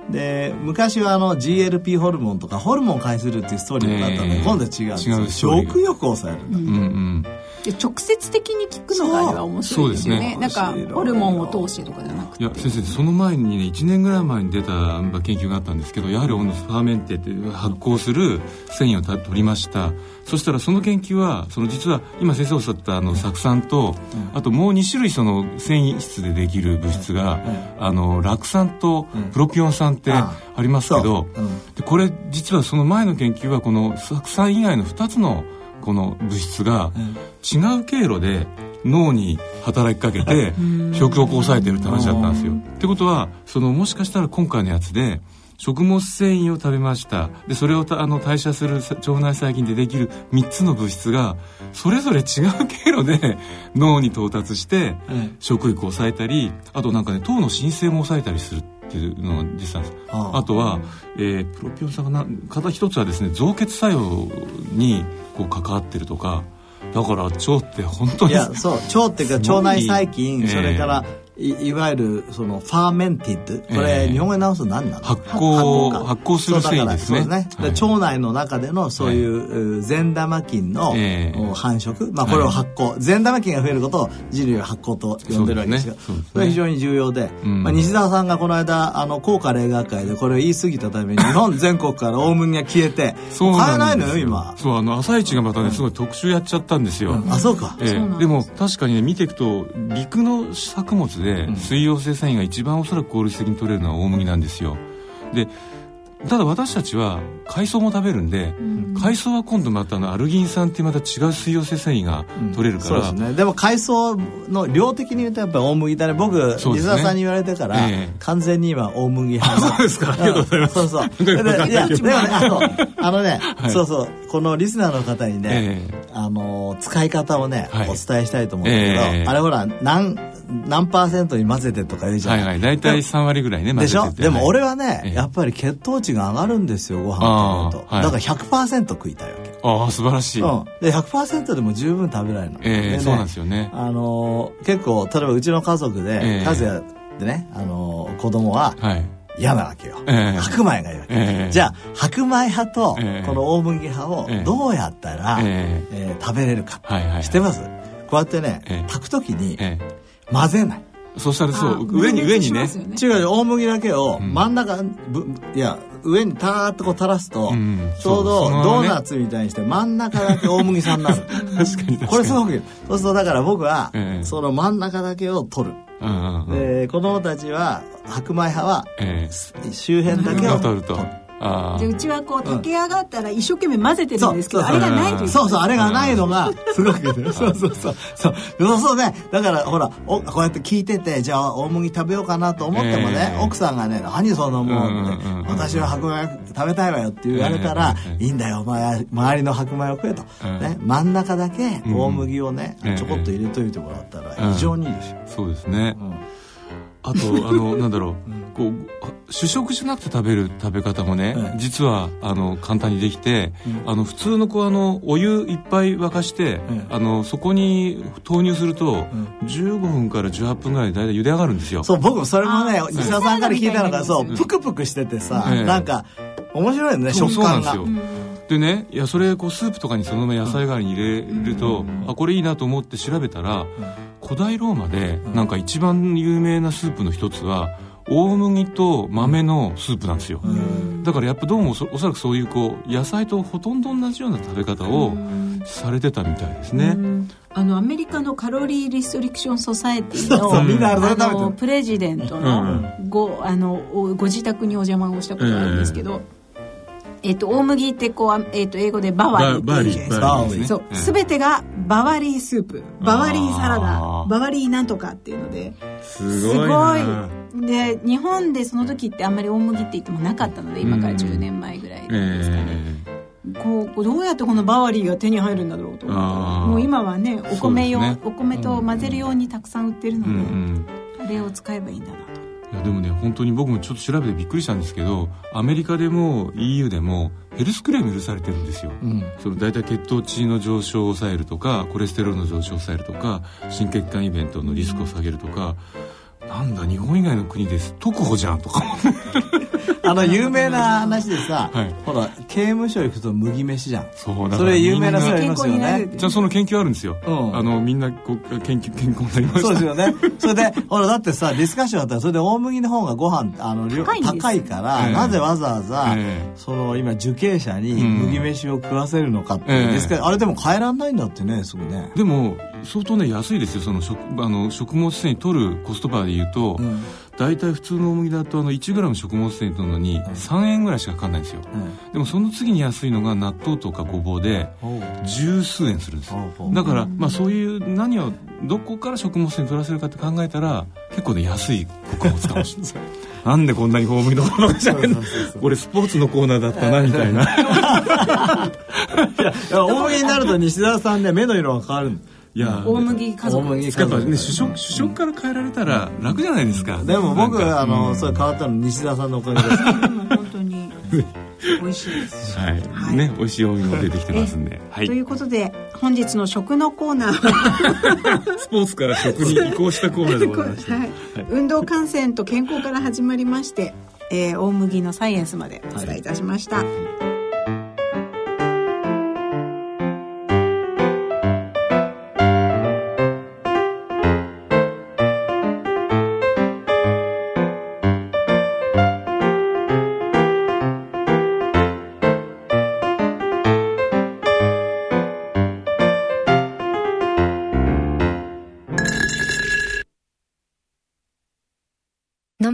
で昔はあの GLP ホルモンとかホルモンを介するっていうストーリーだったんで、今度は違うんですよ。食欲を抑えるんだ、うんうん直接的に効くのがあれは面白いですよね。なんかホルモンを通してとかじゃなくて。いや先生その前にね1年ぐらい前に出た研究があったんですけどやはりファーメンテって発酵する繊維を取りました。そしたらその研究はその実は今先生おっしゃったあの酢酸と、あともう2種類その繊維質でできる物質が、あの酪酸とプロピオン酸ってありますけど、でこれ実はその前の研究はこの酢酸以外の2つのこの物質が違う経路で脳に働きかけて食欲を抑えてるって話だったんですよ。ってことはそのもしかしたら今回のやつで食物繊維を食べました。でそれをあの代謝する腸内細菌でできる3つの物質がそれぞれ違う経路で脳に到達して食欲を抑えたりあとなんかね糖の申請も抑えたりするっていうのが出てたんですあとは、えー、プロピオン酸が方一つはですね造血作用にこう関わってるとかだから腸って本当にいやそう。腸っていうか腸内細菌、それからいいわゆるそのファーメンティッドこれ、日本語に直すと何なの？発酵発酵する繊維ですね。ね、はい、腸内の中でのそういう善玉菌の繁殖、まあ、これを発酵。善玉菌が増えることを人類は発酵と呼んでるわけですよそね、それは非常に重要で、まあ、西澤さんがこの間あの高価例学会でこれを言い過ぎたために 日本全国から大麦が消えて。買えないのよ今。そうあの朝一がまたねすごい特集やっちゃったんですよ、あそうか、えー、でも確かにね見ていくと陸の作物で水溶性繊維が一番おそらく効率的に取れるのは大麦なんですよ。でただ私たちは海藻も食べるんで、うん、海藻は今度またのアルギン酸ってまた違う水溶性繊維が取れるから、うん、そうですね。でも海藻の量的に言うとやっぱり大麦だね。僕水沢、さんに言われてから、えー、完全に今大麦派。そうですか。ありがとうございます、そうそう。でいやでもねあのあのね、はい、そうそう。このリスナーの方にね、えー、あの使い方をね、はい、お伝えしたいと思うんだけど、えー、あれほら何何パーセントに混ぜてとか言うじゃん。はいはい。大体3割ぐらいね混ぜてでしょ？でも俺はね、やっぱり血糖値が上がるんですよご飯食べると、はい、だから100%食いたいわけ。ああ素晴らしい、うん、で100%でも十分食べられるの。ええーね、そうなんですよね。あのー、結構例えばうちの家族で、えー、和也でね、あのー、子供は、はい。嫌なわけよ、ええ。白米がいいわけ、ええ。じゃあ白米派とええ。この大麦派をええ。どうやったら、ええ。ー食べれるか、はいはい知ってます？こうやってね、ええ。炊く時にえ混ぜない。えそしたらそあう上に上にね。違うよ大麦だけをん。真ん中、ぶいや上にターッとこう垂らすと、うん。ちょうどドーナツみたいにして真ん中だけ大麦さんになる。確かに確かに。これすごくいいそうするとだから僕は、ええ。その真ん中だけを取る、うんうんうん。で子供たちは白米派はえ周辺だけをえ取るとあでうちはこう炊き上がったら一生懸命混ぜてるんですけど、あれがないという。そうそうあれがないのがすごく そうそうそう。そう。そうそうね。だからほらおこうやって聞いててじゃあ大麦食べようかなと思ってもね、ええ。奥さんがね「何そのもう」って、うんうんうん私は白米食べたいわよ」って言われたら「ええいいんだよお前は周りの白米を食えと」うん。ね、真ん中だけ大麦をね、うん。ちょこっと入れといてもらったら非常にいいですよ、そうですね。うんあと あのなんだろう。こう主食じゃなくて食べる食べ方もね、ええ。実はあの簡単にできて、あの普通のこうあのお湯いっぱい沸かして、ええ。あのそこに投入すると、ん。15分から18分ぐらいで大体茹で上がるんですよ。そう僕もそれもねあ西田さんから聞いたのがそそううプクプクしててさ、ええなんか面白いよね食感がそうなんですよ、でねいやそれこうスープとかにそのまま野菜代わりに入れると、あこれいいなと思って調べたら、古代ローマでなんか一番有名なスープの一つは大麦と豆のスープなんですよ、だからやっぱどうもそおそらくそういうこう野菜とほとんど同じような食べ方をされてたみたいですね、あのアメリカの Calorie Restriction Society のあのプレジデントのご,、あのおご自宅にお邪魔をしたことがあるんですけど、えっと大麦ってこう、あえっと英語で barley って barley言うじゃないですか barley。ですねそう、ええすべてが barley soup。barley salad。barley なんとかっていうので。すすごい。なで日本でその時ってあんまり大麦って言ってもなかったので今から10年前ぐらいですかね、えこうこうどうやってこの barley が手に入るんだろうともう今はねお米用、ね。お米と混ぜるようにたくさん売ってるので、えうんうん。あれを使えばいいんだな。といやでもね本当に僕もちょっと調べてびっくりしたんですけどアメリカでも EU でもヘルスクレーム許されてるんですよ、うん。その大体血糖値の上昇を抑えるとかコレステロールの上昇を抑えるとか心血管イベントのリスクを下げるとか、なんだ日本以外の国です特保じゃんとかあの有名な話でさ、はい。ほら刑務所行くと麦飯じゃん。そうだからそれ有名な人あり健ますよね。じゃあその研究あるんですよ、うん。あのみんなこう研究健康になりました。そうですよね。それで、ほら、だってさ、ディスカッションだったら、それで大麦の方がご飯、あの、量高いから、ええ。なぜわざわざ、ええ。その、今、受刑者にうん。麦飯を食わせるのかっていう、ええ。ディスカあれでも変えらんないんだってね、すぐね。でも相当ね安いですよその食あの食物繊維取るコストパーで言うと、うん大体普通の大麦だとあの 1g 食物繊維取るのに3円ぐらいしかかかんないんですよ、でもその次に安いのが納豆とかごぼうで十数円するんです。だから、まあ、そういう何をどこから食物繊維取らせるかって考えたら結構ね安い穀物かもしれない。なんでこんなに大麦のことがしゃべるのこれスポーツのコーナーだったなみたいな。いや大麦になると西澤さんね、目の色が変わるのいや大麦家大族麦家族。やっぱね主食主食から変えられたら楽じゃないですか。でも僕、あの、うん。それ変わったの西澤さんのおかげです。本当に美味しいです。はい、はい。ね美味しい大麦も出てきてますんで、はい。ということで本日の食のコーナー。は スポーツから食に移行したコーナーでございました、はい、運動感染と健康から始まりまして、えー大麦のサイエンスまでお伝えいたしました、野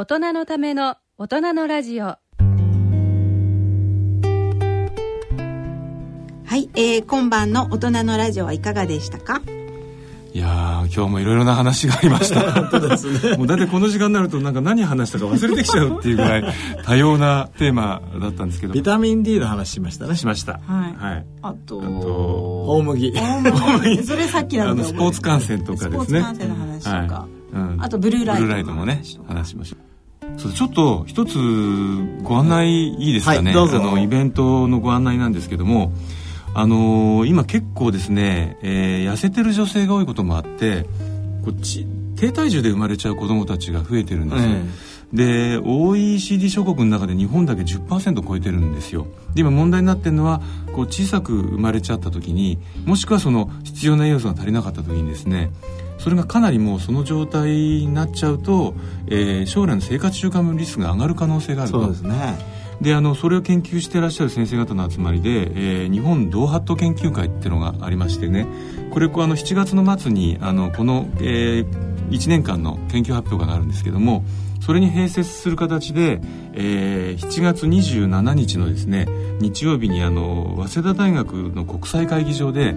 大人のための大人のラジオ。はい、えー今晩の大人のラジオはいかがでしたか？いや今日もいろいろな話がありました。本当ですね。もうだってこの時間になるとなんか何話したか忘れてきちゃうっていうぐらい 多様なテーマだったんですけど。ビタミン D の話しました。ねしました。はい。はい。あとあと大麦。それさっきなんだあのスポーツ観戦とかですね。スポーツ観戦の話とか、はいうん、あとブルーライトブルーライトもね話しましょうそうちょっと一つご案内いいですかね、はいあのイベントのご案内なんですけどもあのー今結構ですね、えー痩せてる女性が多いこともあってこっち低体重で生まれちゃう子供たちが増えてるんです。よ、で OECD 諸国の中で日本だけ10%超えてるんですよ。で今問題になってるのはこう小さく生まれちゃった時にもしくはその必要な栄養素が足りなかった時にですねそれがかなりもうその状態になっちゃうと、えー将来の生活習慣のリスクが上がる可能性があると。そうですね。であのそれを研究していらっしゃる先生方の集まりで、えー日本ドーハット研究会っていうのがありましてね。これこうあの7月の末にあのこの、え1年間の研究発表があるんですけどもそれに併設する形で、えー7月27日のですね日曜日にあの早稲田大学の国際会議場で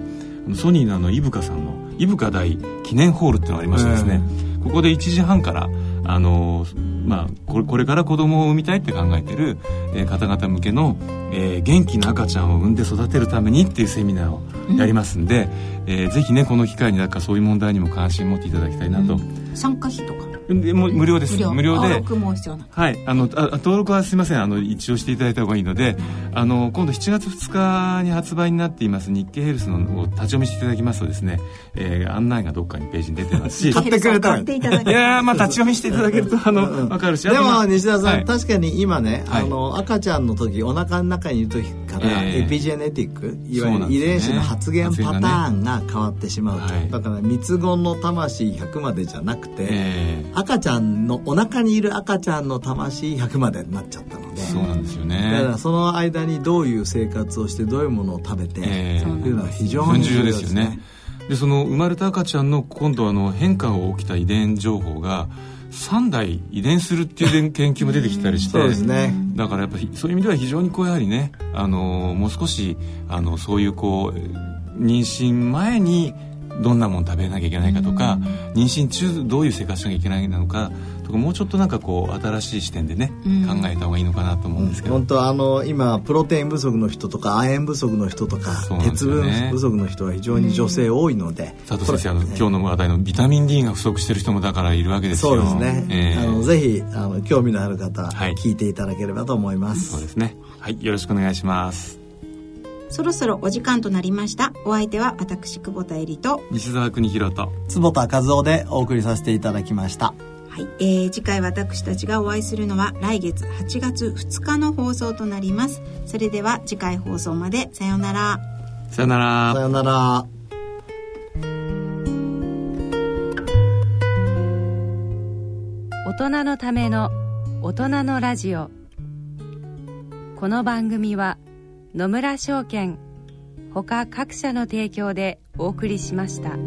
ソニーのあの伊深さんの伊深大記念ホールっていうのがありましてですね、ここで1時半からあのまあ、これこれから子供を産みたいって考えてる、えー方々向けの、えー元気な赤ちゃんを産んで育てるためにっていうセミナーをやりますんで、えーぜひねこの機会になんかそういう問題にも関心持っていただきたいなと、参加費とかでもう無料です。無料。で。登録も必要な。はい、あのああ登録はすみません。あの一応していただいた方がいいのであの今度7月2日に発売になっています日経ヘルスのを立ち読みしていただきますとですね、えー案内がどっかにページに出てますし。買ってくれたら。買っていただけいやーまあ立ち読みしていただけるとあのわかるしあでも西田さん、はい。確かに今ね、はい。あの赤ちゃんの時お腹の中にいる時から、ええエピジェネティックいわゆる遺伝子の発現パターンが変わってしまうと、はい。だから三つ子の魂100までじゃなくて、えー赤ちゃんのお腹にいる赤ちゃんの魂100までになっちゃったので。そうなんですよだからねその間にどういう生活をしてどういうものを食べて、ええ。というのは非常に重要ですね。でその生まれた赤ちゃんの今度あの変化が起きた遺伝情報が3代遺伝するっていう研究も出てきたりしてそうですね。だからやっぱりそういう意味では非常にこうやはりねあのもう少しあのそういうこう妊娠前にどんなもの食べなきゃいけないかとか妊娠中どういう生活しなきゃいけないのかとかもうちょっとなんかこう新しい視点でね考えた方がいいのかなと思うんですけど、本当はあの今プロテイン不足の人とか亜鉛不足の人とか、そうなんで鉄分不足の人は非常に女性多いので、佐藤先生あの今日の話題のビタミン D が不足してる人もだからいるわけですよ。そうですね、ええ。あのぜひあの興味のある方、はい。聞いていただければと思います。そうですね。はいよろしくお願いしますそろそろお時間となりました。お相手は私久保田恵里と。西澤邦弘と。坪田和夫でお送りさせていただきました。はい、えー次回私たちがお会いするのは来月8月2日の放送となります。それでは次回放送まで。さようなら。さよなら。さよなら。大人のための大人のラジオ。この番組は野村証券ほか各社の提供でお送りしました。